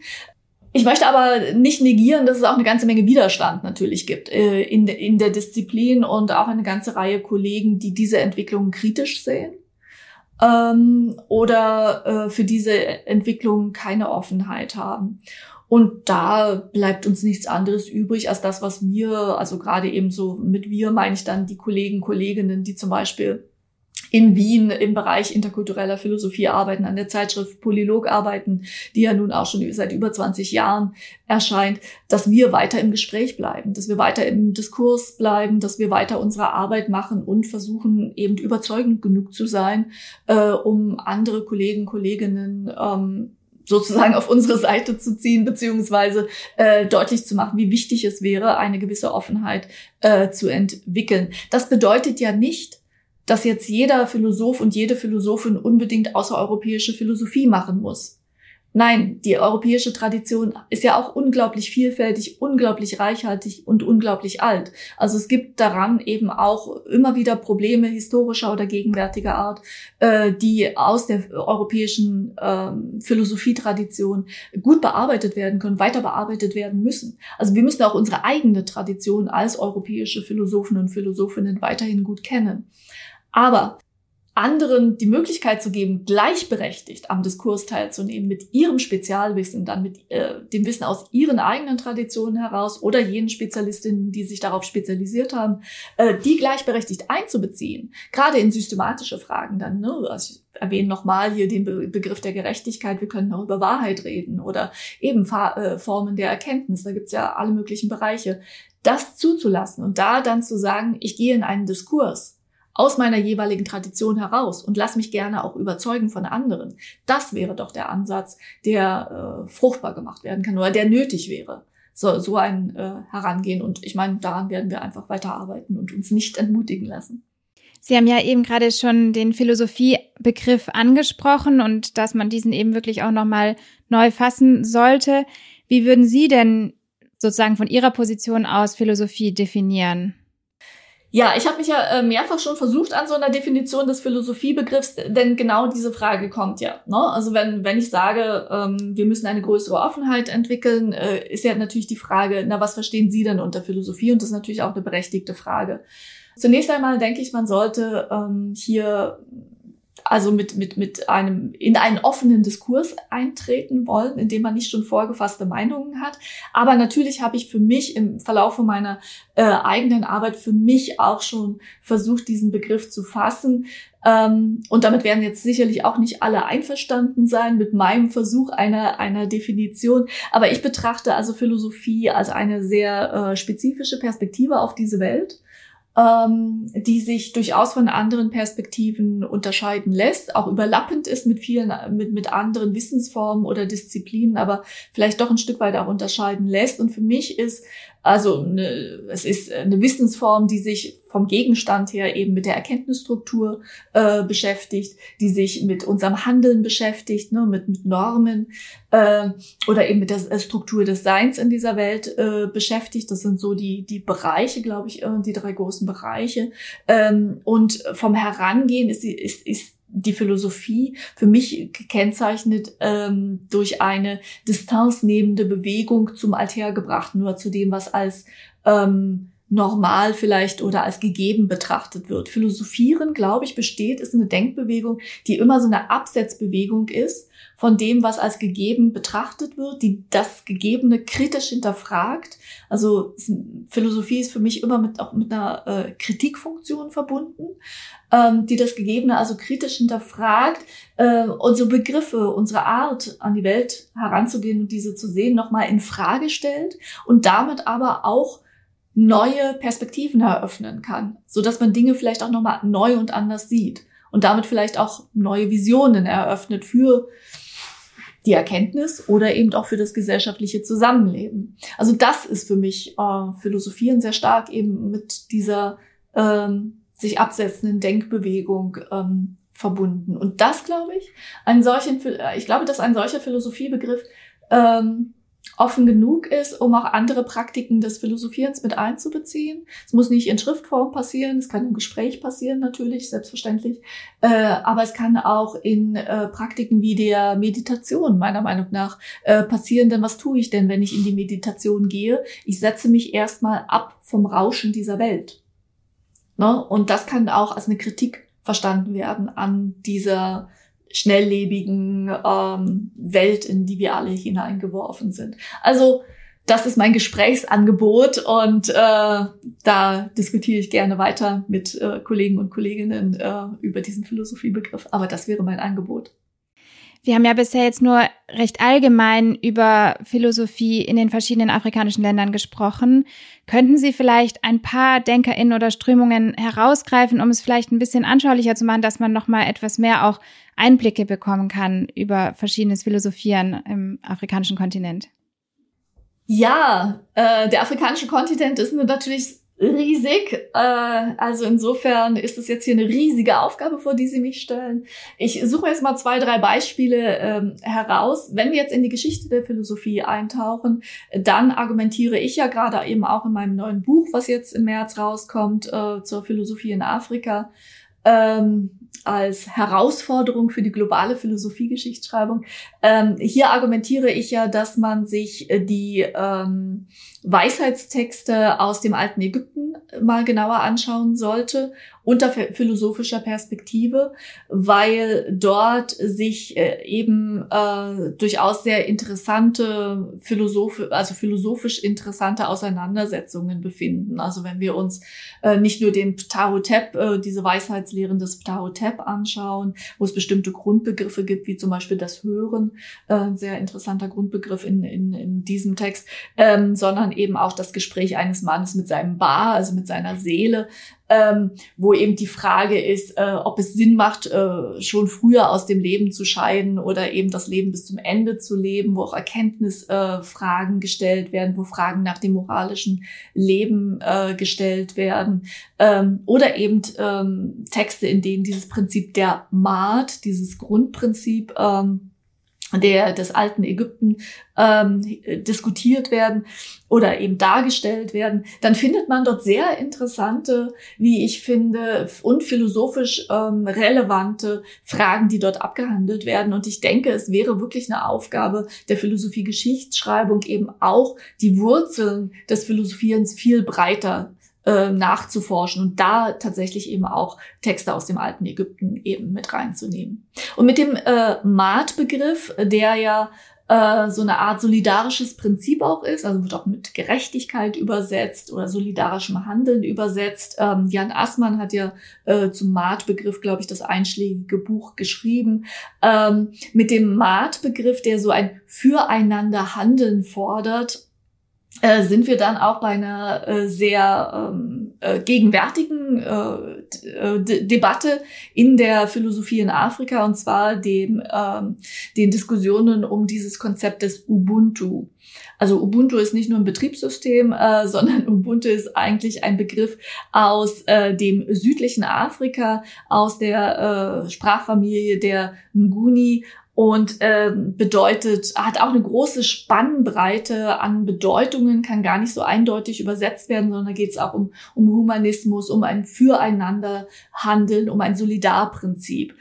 Ich möchte aber nicht negieren, dass es auch eine ganze Menge Widerstand natürlich gibt äh, in, in der Disziplin und auch eine ganze Reihe Kollegen, die diese Entwicklungen kritisch sehen ähm, oder äh, für diese Entwicklung keine Offenheit haben. Und da bleibt uns nichts anderes übrig als das, was wir, also gerade eben so mit wir meine ich dann die Kollegen, Kolleginnen, die zum Beispiel in Wien im Bereich interkultureller Philosophie arbeiten, an der Zeitschrift Polylog arbeiten, die ja nun auch schon seit über 20 Jahren erscheint, dass wir weiter im Gespräch bleiben, dass wir weiter im Diskurs bleiben, dass wir weiter unsere Arbeit machen und versuchen eben überzeugend genug zu sein, äh, um andere Kollegen, Kolleginnen ähm, sozusagen auf unsere Seite zu ziehen, beziehungsweise äh, deutlich zu machen, wie wichtig es wäre, eine gewisse Offenheit äh, zu entwickeln. Das bedeutet ja nicht, dass jetzt jeder Philosoph und jede Philosophin unbedingt außereuropäische Philosophie machen muss. Nein, die europäische Tradition ist ja auch unglaublich vielfältig, unglaublich reichhaltig und unglaublich alt. Also es gibt daran eben auch immer wieder Probleme historischer oder gegenwärtiger Art, äh, die aus der europäischen äh, Philosophietradition gut bearbeitet werden können, weiter bearbeitet werden müssen. Also wir müssen auch unsere eigene Tradition als europäische Philosophen und Philosophinnen weiterhin gut kennen. Aber anderen die Möglichkeit zu geben, gleichberechtigt am Diskurs teilzunehmen, mit ihrem Spezialwissen, dann mit äh, dem Wissen aus ihren eigenen Traditionen heraus oder jenen Spezialistinnen, die sich darauf spezialisiert haben, äh, die gleichberechtigt einzubeziehen, gerade in systematische Fragen dann. Ne? Also ich erwähne nochmal hier den Be Begriff der Gerechtigkeit, wir können auch über Wahrheit reden oder eben Fa äh, Formen der Erkenntnis, da gibt's ja alle möglichen Bereiche. Das zuzulassen und da dann zu sagen, ich gehe in einen Diskurs, aus meiner jeweiligen Tradition heraus und lass mich gerne auch überzeugen von anderen. Das wäre doch der Ansatz, der äh, fruchtbar gemacht werden kann oder der nötig wäre. So, so ein äh, Herangehen. Und ich meine, daran werden wir einfach weiterarbeiten und uns nicht entmutigen lassen. Sie haben ja eben gerade schon den Philosophiebegriff angesprochen und dass man diesen eben wirklich auch nochmal neu fassen sollte. Wie würden Sie denn sozusagen von Ihrer Position aus Philosophie definieren? Ja, ich habe mich ja äh, mehrfach schon versucht an so einer Definition des Philosophiebegriffs, denn genau diese Frage kommt ja. Ne? Also wenn, wenn ich sage, ähm, wir müssen eine größere Offenheit entwickeln, äh, ist ja natürlich die Frage, na, was verstehen Sie denn unter Philosophie? Und das ist natürlich auch eine berechtigte Frage. Zunächst einmal denke ich, man sollte ähm, hier also mit, mit, mit einem, in einen offenen Diskurs eintreten wollen, in dem man nicht schon vorgefasste Meinungen hat. Aber natürlich habe ich für mich im Verlauf meiner äh, eigenen Arbeit für mich auch schon versucht, diesen Begriff zu fassen. Ähm, und damit werden jetzt sicherlich auch nicht alle einverstanden sein mit meinem Versuch einer, einer Definition. Aber ich betrachte also Philosophie als eine sehr äh, spezifische Perspektive auf diese Welt ähm, die sich durchaus von anderen Perspektiven unterscheiden lässt, auch überlappend ist mit vielen, mit, mit anderen Wissensformen oder Disziplinen, aber vielleicht doch ein Stück weit auch unterscheiden lässt. Und für mich ist also eine, es ist eine Wissensform, die sich vom Gegenstand her eben mit der Erkenntnisstruktur äh, beschäftigt, die sich mit unserem Handeln beschäftigt, ne, mit, mit Normen äh, oder eben mit der Struktur des Seins in dieser Welt äh, beschäftigt. Das sind so die, die Bereiche, glaube ich, äh, die drei großen Bereiche. Ähm, und vom Herangehen ist, ist, ist die Philosophie für mich gekennzeichnet ähm, durch eine distanznehmende Bewegung zum Althergebrachten oder zu dem, was als ähm, normal vielleicht oder als gegeben betrachtet wird. Philosophieren, glaube ich, besteht, ist eine Denkbewegung, die immer so eine Absetzbewegung ist von dem, was als gegeben betrachtet wird, die das Gegebene kritisch hinterfragt. Also Philosophie ist für mich immer mit, auch mit einer äh, Kritikfunktion verbunden, ähm, die das Gegebene also kritisch hinterfragt, äh, unsere Begriffe, unsere Art an die Welt heranzugehen und diese zu sehen, nochmal in Frage stellt und damit aber auch neue Perspektiven eröffnen kann, so dass man Dinge vielleicht auch nochmal neu und anders sieht. und damit vielleicht auch neue Visionen eröffnet für die Erkenntnis oder eben auch für das gesellschaftliche Zusammenleben. Also das ist für mich äh, Philosophieren sehr stark eben mit dieser ähm, sich absetzenden Denkbewegung ähm, verbunden. Und das glaube ich, einen solchen, ich glaube, dass ein solcher Philosophiebegriff ähm, offen genug ist, um auch andere Praktiken des Philosophierens mit einzubeziehen. Es muss nicht in Schriftform passieren, es kann im Gespräch passieren natürlich, selbstverständlich, äh, aber es kann auch in äh, Praktiken wie der Meditation meiner Meinung nach äh, passieren. Denn was tue ich denn, wenn ich in die Meditation gehe? Ich setze mich erstmal ab vom Rauschen dieser Welt. Ne? Und das kann auch als eine Kritik verstanden werden an dieser schnelllebigen ähm, Welt, in die wir alle hineingeworfen sind. Also das ist mein Gesprächsangebot und äh, da diskutiere ich gerne weiter mit äh, Kollegen und Kolleginnen äh, über diesen Philosophiebegriff. Aber das wäre mein Angebot. Wir haben ja bisher jetzt nur recht allgemein über Philosophie in den verschiedenen afrikanischen Ländern gesprochen. Könnten Sie vielleicht ein paar DenkerInnen oder Strömungen herausgreifen, um es vielleicht ein bisschen anschaulicher zu machen, dass man nochmal etwas mehr auch Einblicke bekommen kann über verschiedenes Philosophieren im afrikanischen Kontinent? Ja, äh, der afrikanische Kontinent ist natürlich riesig. Äh, also insofern ist es jetzt hier eine riesige Aufgabe, vor die Sie mich stellen. Ich suche jetzt mal zwei, drei Beispiele ähm, heraus. Wenn wir jetzt in die Geschichte der Philosophie eintauchen, dann argumentiere ich ja gerade eben auch in meinem neuen Buch, was jetzt im März rauskommt, äh, zur Philosophie in Afrika. Ähm, als Herausforderung für die globale Philosophiegeschichtsschreibung. Ähm, hier argumentiere ich ja, dass man sich äh, die ähm, Weisheitstexte aus dem alten Ägypten mal genauer anschauen sollte unter philosophischer Perspektive, weil dort sich äh, eben äh, durchaus sehr interessante Philosoph also philosophisch interessante Auseinandersetzungen befinden. Also wenn wir uns äh, nicht nur den Ptahotep, äh, diese Weisheitslehren des Ptahotep anschauen, wo es bestimmte Grundbegriffe gibt, wie zum Beispiel das Hören, äh, sehr interessanter Grundbegriff in, in, in diesem Text, ähm, sondern eben auch das Gespräch eines Mannes mit seinem Bar, also mit seiner Seele, ähm, wo eben die Frage ist, äh, ob es Sinn macht, äh, schon früher aus dem Leben zu scheiden oder eben das Leben bis zum Ende zu leben, wo auch Erkenntnisfragen äh, gestellt werden, wo Fragen nach dem moralischen Leben äh, gestellt werden. Ähm, oder eben ähm, Texte, in denen dieses Prinzip der Maat, dieses Grundprinzip ähm, der des alten Ägypten ähm, diskutiert werden oder eben dargestellt werden, dann findet man dort sehr interessante, wie ich finde, und philosophisch ähm, relevante Fragen, die dort abgehandelt werden. Und ich denke, es wäre wirklich eine Aufgabe der Philosophie-Geschichtsschreibung eben auch die Wurzeln des Philosophierens viel breiter äh, nachzuforschen und da tatsächlich eben auch Texte aus dem alten Ägypten eben mit reinzunehmen. Und mit dem äh, Maat-Begriff, der ja äh, so eine Art solidarisches Prinzip auch ist, also wird auch mit Gerechtigkeit übersetzt oder solidarischem Handeln übersetzt. Ähm, Jan Assmann hat ja äh, zum Maat-Begriff, glaube ich, das einschlägige Buch geschrieben. Ähm, mit dem Maat-Begriff, der so ein Füreinander Handeln fordert, äh, sind wir dann auch bei einer äh, sehr ähm, äh, gegenwärtigen äh, äh Debatte in der Philosophie in Afrika und zwar dem, ähm, den Diskussionen um dieses Konzept des Ubuntu. Also Ubuntu ist nicht nur ein Betriebssystem, äh, sondern Ubuntu ist eigentlich ein Begriff aus äh, dem südlichen Afrika, aus der äh, Sprachfamilie der Nguni und ähm, bedeutet, hat auch eine große Spannbreite an Bedeutungen, kann gar nicht so eindeutig übersetzt werden, sondern da geht es auch um, um Humanismus, um ein Füreinanderhandeln, um ein Solidarprinzip.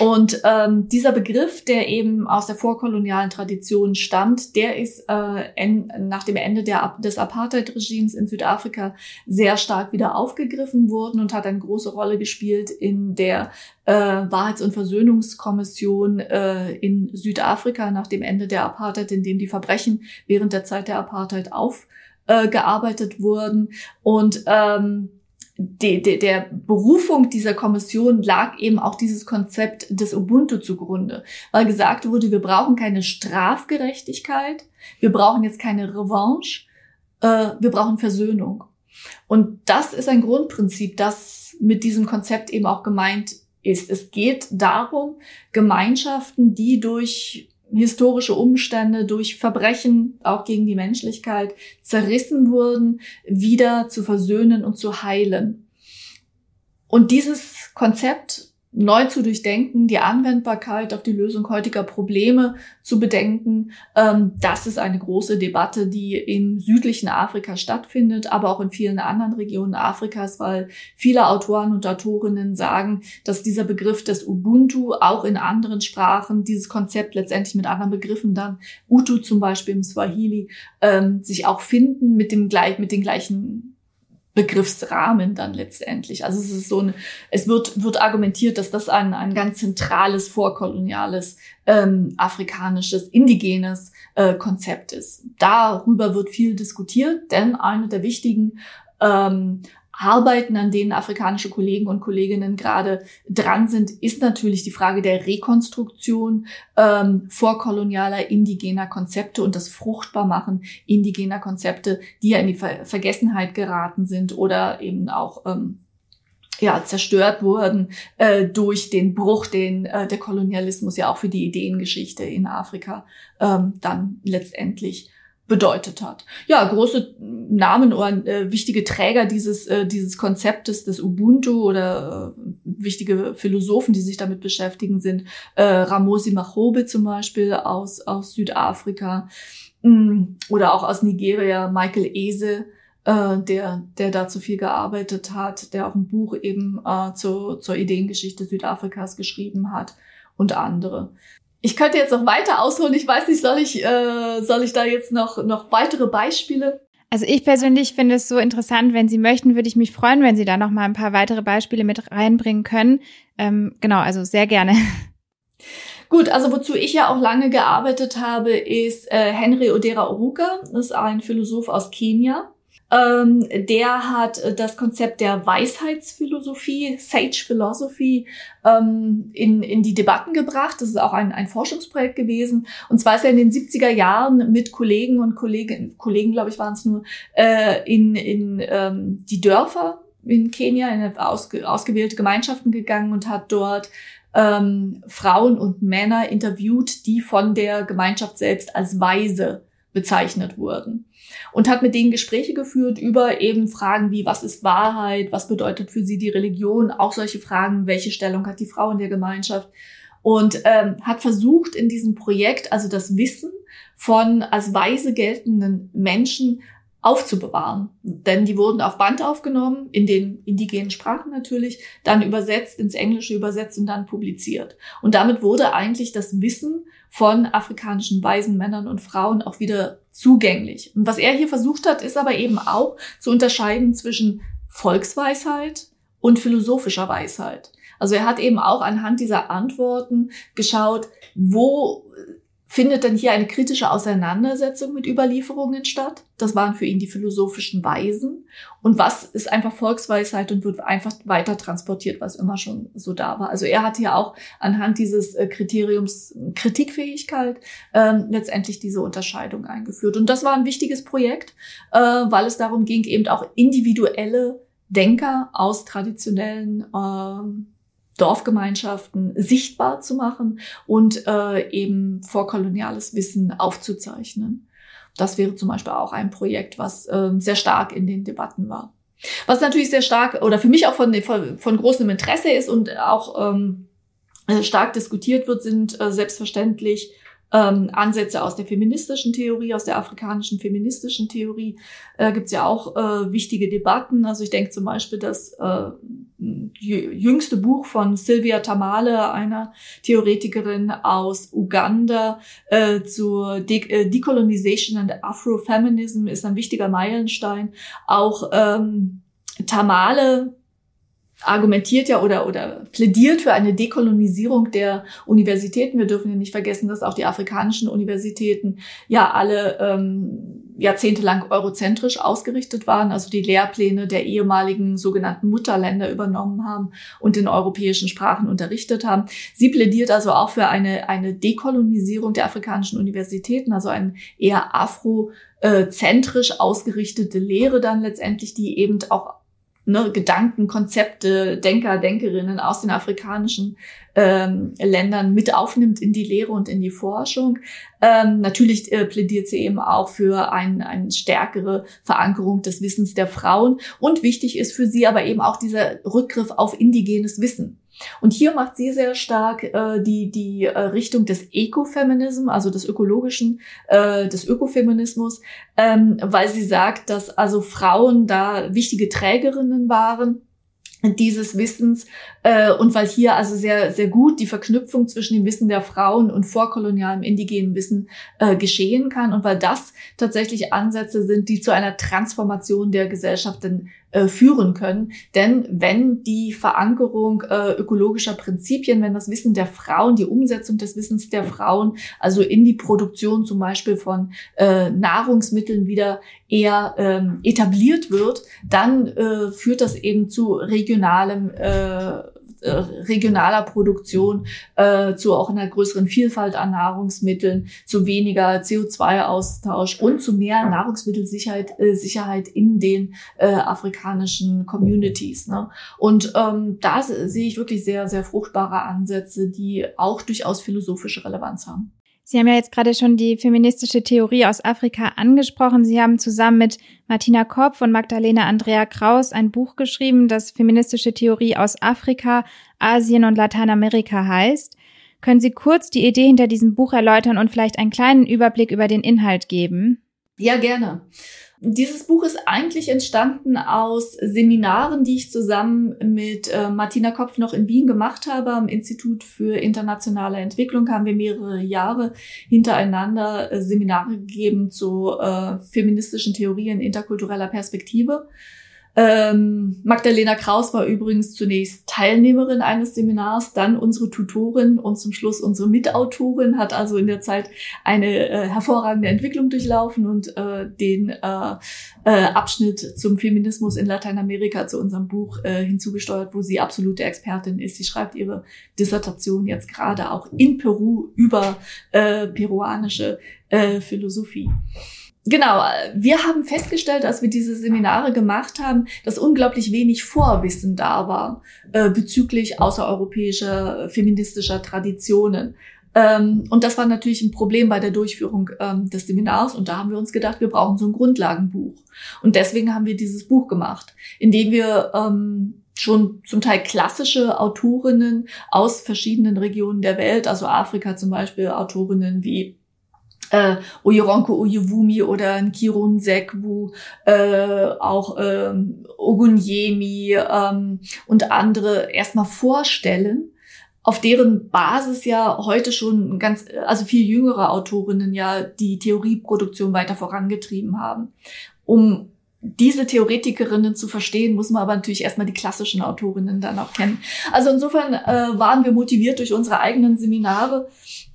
Und ähm, dieser Begriff, der eben aus der vorkolonialen Tradition stammt, der ist äh, en, nach dem Ende der, des Apartheid-Regimes in Südafrika sehr stark wieder aufgegriffen worden und hat eine große Rolle gespielt in der äh, Wahrheits- und Versöhnungskommission äh, in Südafrika nach dem Ende der Apartheid, in dem die Verbrechen während der Zeit der Apartheid aufgearbeitet äh, wurden. Und ähm, de, de, der Berufung dieser Kommission lag eben auch dieses Konzept des Ubuntu zugrunde, weil gesagt wurde, wir brauchen keine Strafgerechtigkeit, wir brauchen jetzt keine Revanche, äh, wir brauchen Versöhnung. Und das ist ein Grundprinzip, das mit diesem Konzept eben auch gemeint ist. Es geht darum, Gemeinschaften, die durch historische Umstände, durch Verbrechen auch gegen die Menschlichkeit zerrissen wurden, wieder zu versöhnen und zu heilen. Und dieses Konzept neu zu durchdenken, die Anwendbarkeit auf die Lösung heutiger Probleme zu bedenken. Ähm, das ist eine große Debatte, die im südlichen Afrika stattfindet, aber auch in vielen anderen Regionen Afrikas, weil viele Autoren und Autorinnen sagen, dass dieser Begriff des Ubuntu auch in anderen Sprachen, dieses Konzept letztendlich mit anderen Begriffen dann, Utu zum Beispiel im Swahili, ähm, sich auch finden mit dem gleich, mit den gleichen Begriffsrahmen dann letztendlich. Also es ist so ein, es wird, wird argumentiert, dass das ein, ein ganz zentrales vorkoloniales, ähm, afrikanisches, indigenes äh, Konzept ist. Darüber wird viel diskutiert, denn eine der wichtigen ähm, Arbeiten, an denen afrikanische Kollegen und Kolleginnen gerade dran sind, ist natürlich die Frage der Rekonstruktion ähm, vorkolonialer indigener Konzepte und das Fruchtbarmachen indigener Konzepte, die ja in die Ver Vergessenheit geraten sind oder eben auch ähm, ja, zerstört wurden äh, durch den Bruch, den äh, der Kolonialismus ja auch für die Ideengeschichte in Afrika ähm, dann letztendlich bedeutet hat. Ja, große Namen oder äh, wichtige Träger dieses, äh, dieses Konzeptes des Ubuntu oder äh, wichtige Philosophen, die sich damit beschäftigen, sind äh, Ramosi Machobe zum Beispiel aus, aus Südafrika mh, mm, oder auch aus Nigeria, Michael Ese, äh, der, der dazu viel gearbeitet hat, der auch ein Buch eben äh, zur, zur Ideengeschichte Südafrikas geschrieben hat und andere. Ich könnte jetzt noch weiter ausholen. Ich weiß nicht, soll ich, äh, soll ich da jetzt noch, noch weitere Beispiele? Also ich persönlich finde es so interessant. Wenn Sie möchten, würde ich mich freuen, wenn Sie da noch mal ein paar weitere Beispiele mit reinbringen können. Ähm, genau, also sehr gerne. Gut, also wozu ich ja auch lange gearbeitet habe, ist äh, Henry Odera Oruka. Das ist ein Philosoph aus Kenia. Ähm, der hat äh, das Konzept der Weisheitsphilosophie, Sage Philosophy, ähm, in, in die Debatten gebracht. Das ist auch ein, ein Forschungsprojekt gewesen. Und zwar ist er in den 70er Jahren mit Kollegen und Kollegen, Kollegen, glaube ich, waren es nur, äh, in, in ähm, die Dörfer in Kenia, in ausge, ausgewählte Gemeinschaften gegangen und hat dort ähm, Frauen und Männer interviewt, die von der Gemeinschaft selbst als Weise bezeichnet wurden und hat mit denen Gespräche geführt über eben Fragen wie, was ist Wahrheit, was bedeutet für sie die Religion, auch solche Fragen, welche Stellung hat die Frau in der Gemeinschaft und ähm, hat versucht in diesem Projekt also das Wissen von als weise geltenden Menschen aufzubewahren. Denn die wurden auf Band aufgenommen, in den indigenen Sprachen natürlich, dann übersetzt, ins Englische übersetzt und dann publiziert. Und damit wurde eigentlich das Wissen von afrikanischen weisen Männern und Frauen auch wieder zugänglich. Und was er hier versucht hat, ist aber eben auch zu unterscheiden zwischen Volksweisheit und philosophischer Weisheit. Also er hat eben auch anhand dieser Antworten geschaut, wo findet denn hier eine kritische Auseinandersetzung mit Überlieferungen statt. Das waren für ihn die philosophischen Weisen. Und was ist einfach Volksweisheit und wird einfach weiter transportiert, was immer schon so da war. Also er hat hier auch anhand dieses äh, Kriteriums Kritikfähigkeit ähm, letztendlich diese Unterscheidung eingeführt. Und das war ein wichtiges Projekt, äh, weil es darum ging, eben auch individuelle Denker aus traditionellen ähm, Dorfgemeinschaften sichtbar zu machen und äh, eben vorkoloniales Wissen aufzuzeichnen. Das wäre zum Beispiel auch ein Projekt, was äh, sehr stark in den Debatten war. Was natürlich sehr stark oder für mich auch von, von, von großem Interesse ist und auch ähm, äh, stark diskutiert wird, sind äh, selbstverständlich ähm, Ansätze aus der feministischen Theorie, aus der afrikanischen feministischen Theorie äh, gibt es ja auch äh, wichtige Debatten. Also ich denke zum Beispiel, das äh, jüngste Buch von Sylvia Tamale, einer Theoretikerin aus Uganda, äh, zur De äh, Decolonization and Afrofeminism ist ein wichtiger Meilenstein. Auch ähm, Tamale argumentiert ja oder, oder plädiert für eine Dekolonisierung der Universitäten. Wir dürfen ja nicht vergessen, dass auch die afrikanischen Universitäten ja alle ähm, jahrzehntelang eurozentrisch ausgerichtet waren, also die Lehrpläne der ehemaligen sogenannten Mutterländer übernommen haben und in europäischen Sprachen unterrichtet haben. Sie plädiert also auch für eine, eine Dekolonisierung der afrikanischen Universitäten, also eine eher afrozentrisch ausgerichtete Lehre dann letztendlich, die eben auch ne, Gedanken, Konzepte, Denker, Denkerinnen aus den afrikanischen ähm, Ländern mit aufnimmt in die Lehre und in die Forschung. Ähm, natürlich äh, plädiert sie eben auch für ein, eine stärkere Verankerung des Wissens der Frauen. Und wichtig ist für sie aber eben auch dieser Rückgriff auf indigenes Wissen. Und hier macht sie sehr stark äh, die, die äh, Richtung des Ecofeminism, also des ökologischen, äh, des Ökofeminismus, ähm, weil sie sagt, dass also Frauen da wichtige Trägerinnen waren dieses Wissens äh, und weil hier also sehr sehr gut die Verknüpfung zwischen dem Wissen der Frauen und vorkolonialem indigenen Wissen äh, geschehen kann und weil das tatsächlich Ansätze sind, die zu einer Transformation der Gesellschaft dann äh, führen können. Denn wenn die Verankerung äh, ökologischer Prinzipien, wenn das Wissen der Frauen, die Umsetzung des Wissens der Frauen, also in die Produktion zum Beispiel von äh, Nahrungsmitteln wieder eher ähm, etabliert wird, dann äh, führt das eben zu regionalem äh, äh, regionaler Produktion, äh, zu auch einer größeren Vielfalt an Nahrungsmitteln, zu weniger CO2-Austausch und zu mehr Nahrungsmittelsicherheit äh, Sicherheit in den äh, afrikanischen Communities. Ne? Und ähm, da sehe ich wirklich sehr, sehr fruchtbare Ansätze, die auch durchaus philosophische Relevanz haben. Sie haben ja jetzt gerade schon die feministische Theorie aus Afrika angesprochen. Sie haben zusammen mit Martina Kopf und Magdalena Andrea Kraus ein Buch geschrieben, das feministische Theorie aus Afrika, Asien und Lateinamerika heißt. Können Sie kurz die Idee hinter diesem Buch erläutern und vielleicht einen kleinen Überblick über den Inhalt geben? Ja, gerne. Dieses Buch ist eigentlich entstanden aus Seminaren, die ich zusammen mit äh, Martina Kopf noch in Wien gemacht habe. Am Institut für internationale Entwicklung haben wir mehrere Jahre hintereinander äh, Seminare gegeben zu äh, feministischen Theorien interkultureller Perspektive. Ähm, Magdalena Kraus war übrigens zunächst Teilnehmerin eines Seminars, dann unsere Tutorin und zum Schluss unsere Mitautorin, hat also in der Zeit eine äh, hervorragende Entwicklung durchlaufen und äh, den äh, äh, Abschnitt zum Feminismus in Lateinamerika zu unserem Buch äh, hinzugesteuert, wo sie absolute Expertin ist. Sie schreibt ihre Dissertation jetzt gerade auch in Peru über äh, peruanische Philosophie. Genau, wir haben festgestellt, als wir diese Seminare gemacht haben, dass unglaublich wenig Vorwissen da war äh, bezüglich außereuropäischer feministischer Traditionen. Ähm, und das war natürlich ein Problem bei der Durchführung ähm, des Seminars. Und da haben wir uns gedacht, wir brauchen so ein Grundlagenbuch. Und deswegen haben wir dieses Buch gemacht, in dem wir ähm, schon zum Teil klassische Autorinnen aus verschiedenen Regionen der Welt, also Afrika zum Beispiel, Autorinnen wie äh, Oyeronko Oyewumi oder Nkirun Sekwu, äh, auch ähm, Ogunyemi ähm, und andere erstmal vorstellen, auf deren Basis ja heute schon ganz, also viel jüngere Autorinnen ja die Theorieproduktion weiter vorangetrieben haben. Um diese Theoretikerinnen zu verstehen, muss man aber natürlich erstmal die klassischen Autorinnen dann auch kennen. Also insofern äh, waren wir motiviert durch unsere eigenen Seminare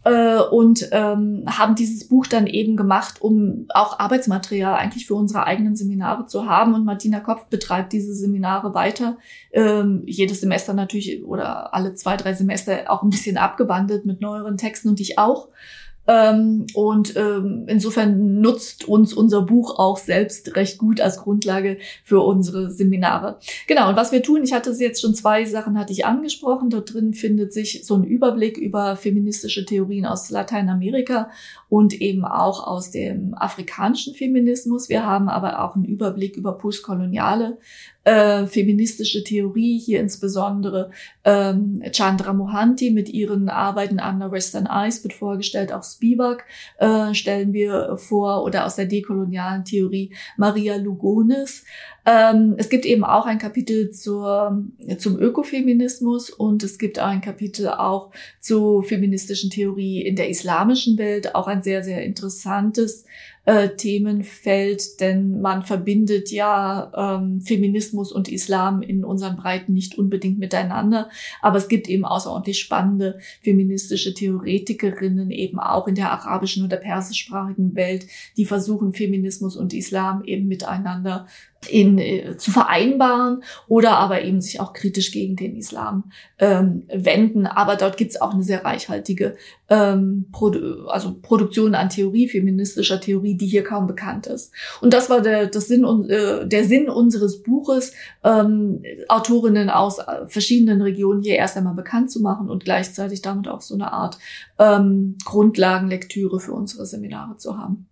äh, und ähm, haben dieses Buch dann eben gemacht, um auch Arbeitsmaterial eigentlich für unsere eigenen Seminare zu haben. Und Martina Kopf betreibt diese Seminare weiter, ähm, jedes Semester natürlich oder alle zwei, drei Semester auch ein bisschen abgewandelt mit neueren Texten und ich auch. Ähm, und ähm, insofern nutzt uns unser Buch auch selbst recht gut als Grundlage für unsere Seminare. Genau, und was wir tun, ich hatte jetzt schon zwei Sachen hatte ich angesprochen. Dort drin findet sich so ein Überblick über feministische Theorien aus Lateinamerika und eben auch aus dem afrikanischen Feminismus. Wir haben aber auch einen Überblick über postkoloniale äh, feministische Theorie, hier insbesondere ähm, Chandra Mohanty mit ihren Arbeiten Under Western Eyes wird vorgestellt, auch Spivak äh, stellen wir vor oder aus der dekolonialen Theorie Maria Lugonis. Ähm, es gibt eben auch ein Kapitel zur, zum Ökofeminismus und es gibt ein Kapitel auch zur feministischen Theorie in der islamischen Welt, auch ein sehr, sehr interessantes äh, Themenfeld, denn man verbindet ja ähm, Feminismus und Islam in unseren Breiten nicht unbedingt miteinander, aber es gibt eben außerordentlich spannende feministische Theoretikerinnen eben auch in der arabischen oder persischsprachigen Welt, die versuchen, Feminismus und Islam eben miteinander in, äh, zu vereinbaren oder aber eben sich auch kritisch gegen den Islam ähm, wenden. Aber dort gibt's auch eine sehr reichhaltige ähm, Produ also Produktion an Theorie, feministischer Theorie, die hier kaum bekannt ist. Und das war der, das Sinn, äh, der Sinn unseres Buches, ähm, Autorinnen aus äh, verschiedenen Regionen hier erst einmal bekannt zu machen und gleichzeitig damit auch so eine Art ähm, Grundlagenlektüre für unsere Seminare zu haben.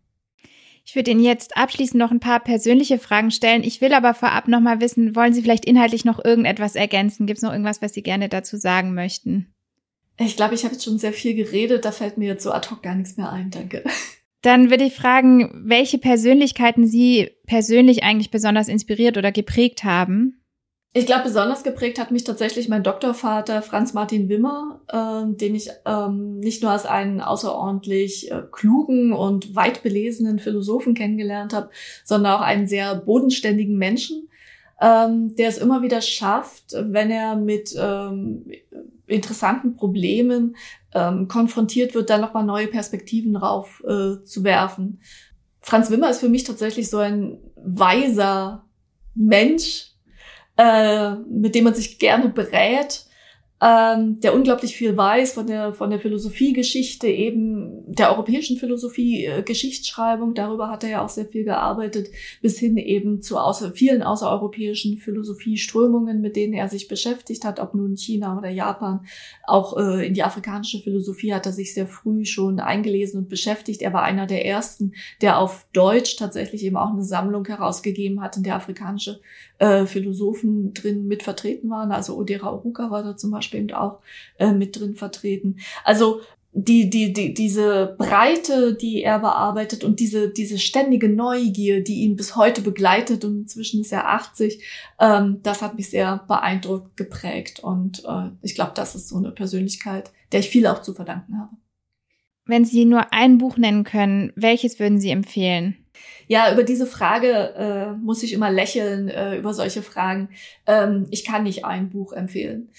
Ich würde Ihnen jetzt abschließend noch ein paar persönliche Fragen stellen. Ich will aber vorab noch mal wissen, wollen Sie vielleicht inhaltlich noch irgendetwas ergänzen? Gibt es noch irgendwas, was Sie gerne dazu sagen möchten? Ich glaube, ich habe jetzt schon sehr viel geredet. Da fällt mir jetzt so ad hoc gar nichts mehr ein. Danke. Dann würde ich fragen, welche Persönlichkeiten Sie persönlich eigentlich besonders inspiriert oder geprägt haben? Ich glaube, besonders geprägt hat mich tatsächlich mein Doktorvater Franz Martin Wimmer, äh, den ich ähm, nicht nur als einen außerordentlich äh, klugen und weit belesenen Philosophen kennengelernt habe, sondern auch einen sehr bodenständigen Menschen, ähm, der es immer wieder schafft, wenn er mit ähm, interessanten Problemen ähm, konfrontiert wird, dann nochmal neue Perspektiven drauf äh, zu werfen. Franz Wimmer ist für mich tatsächlich so ein weiser Mensch, äh, mit dem man sich gerne berät, ähm, der unglaublich viel weiß von der, von der Philosophiegeschichte, eben der europäischen Philosophie, äh. Darüber hat er ja auch sehr viel gearbeitet, bis hin eben zu außer, vielen außereuropäischen Philosophieströmungen, mit denen er sich beschäftigt hat, ob nun China oder Japan. Auch äh, in die afrikanische Philosophie hat er sich sehr früh schon eingelesen und beschäftigt. Er war einer der ersten, der auf Deutsch tatsächlich eben auch eine Sammlung herausgegeben hat, in der afrikanische äh, Philosophen drin mit vertreten waren. Also Odera Oruka war da zum Beispiel Beispiel auch äh, mit drin vertreten. Also die, die, die, diese Breite, die er bearbeitet und diese, diese ständige Neugier, die ihn bis heute begleitet und inzwischen ist er 80, ähm, das hat mich sehr beeindruckt, geprägt und äh, ich glaube, das ist so eine Persönlichkeit, der ich viel auch zu verdanken habe. Wenn Sie nur ein Buch nennen können, welches würden Sie empfehlen? Ja, über diese Frage äh, muss ich immer lächeln, äh, über solche Fragen. Ähm, ich kann nicht ein Buch empfehlen.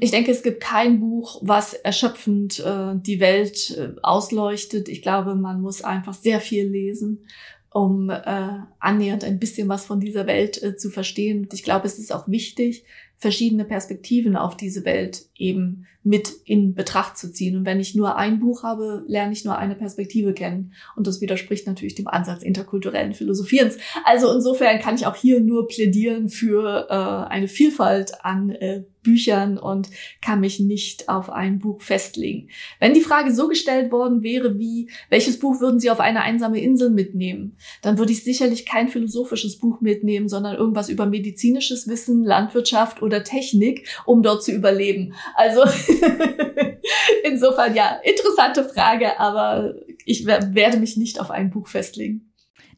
Ich denke, es gibt kein Buch, was erschöpfend äh, die Welt äh, ausleuchtet. Ich glaube, man muss einfach sehr viel lesen, um äh, annähernd ein bisschen was von dieser Welt äh, zu verstehen. Ich glaube, es ist auch wichtig, verschiedene Perspektiven auf diese Welt eben mit in Betracht zu ziehen. Und wenn ich nur ein Buch habe, lerne ich nur eine Perspektive kennen. Und das widerspricht natürlich dem Ansatz interkulturellen Philosophierens. Also insofern kann ich auch hier nur plädieren für äh, eine Vielfalt an äh, Büchern und kann mich nicht auf ein Buch festlegen. Wenn die Frage so gestellt worden wäre wie, welches Buch würden Sie auf eine einsame Insel mitnehmen, dann würde ich sicherlich kein philosophisches Buch mitnehmen, sondern irgendwas über medizinisches Wissen, Landwirtschaft oder Technik, um dort zu überleben. Also insofern ja, interessante Frage, aber ich werde mich nicht auf ein Buch festlegen.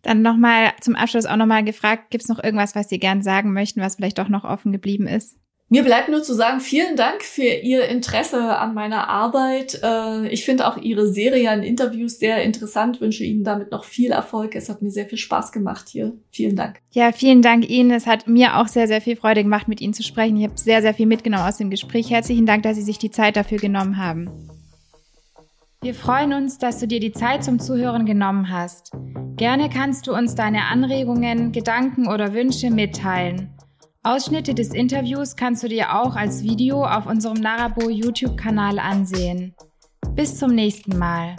Dann nochmal zum Abschluss auch nochmal gefragt, gibt es noch irgendwas, was Sie gern sagen möchten, was vielleicht doch noch offen geblieben ist? Mir bleibt nur zu sagen, vielen Dank für Ihr Interesse an meiner Arbeit. Äh, ich finde auch Ihre Serie an Interviews sehr interessant, wünsche Ihnen damit noch viel Erfolg. Es hat mir sehr viel Spaß gemacht hier. Vielen Dank. Ja, vielen Dank Ihnen. Es hat mir auch sehr, sehr viel Freude gemacht, mit Ihnen zu sprechen. Ich habe sehr, sehr viel mitgenommen aus dem Gespräch. Herzlichen Dank, dass Sie sich die Zeit dafür genommen haben. Wir freuen uns, dass du dir die Zeit zum Zuhören genommen hast. Gerne kannst du uns deine Anregungen, Gedanken oder Wünsche mitteilen. Ausschnitte des Interviews kannst du dir auch als Video auf unserem Narabo YouTube-Kanal ansehen. Bis zum nächsten Mal.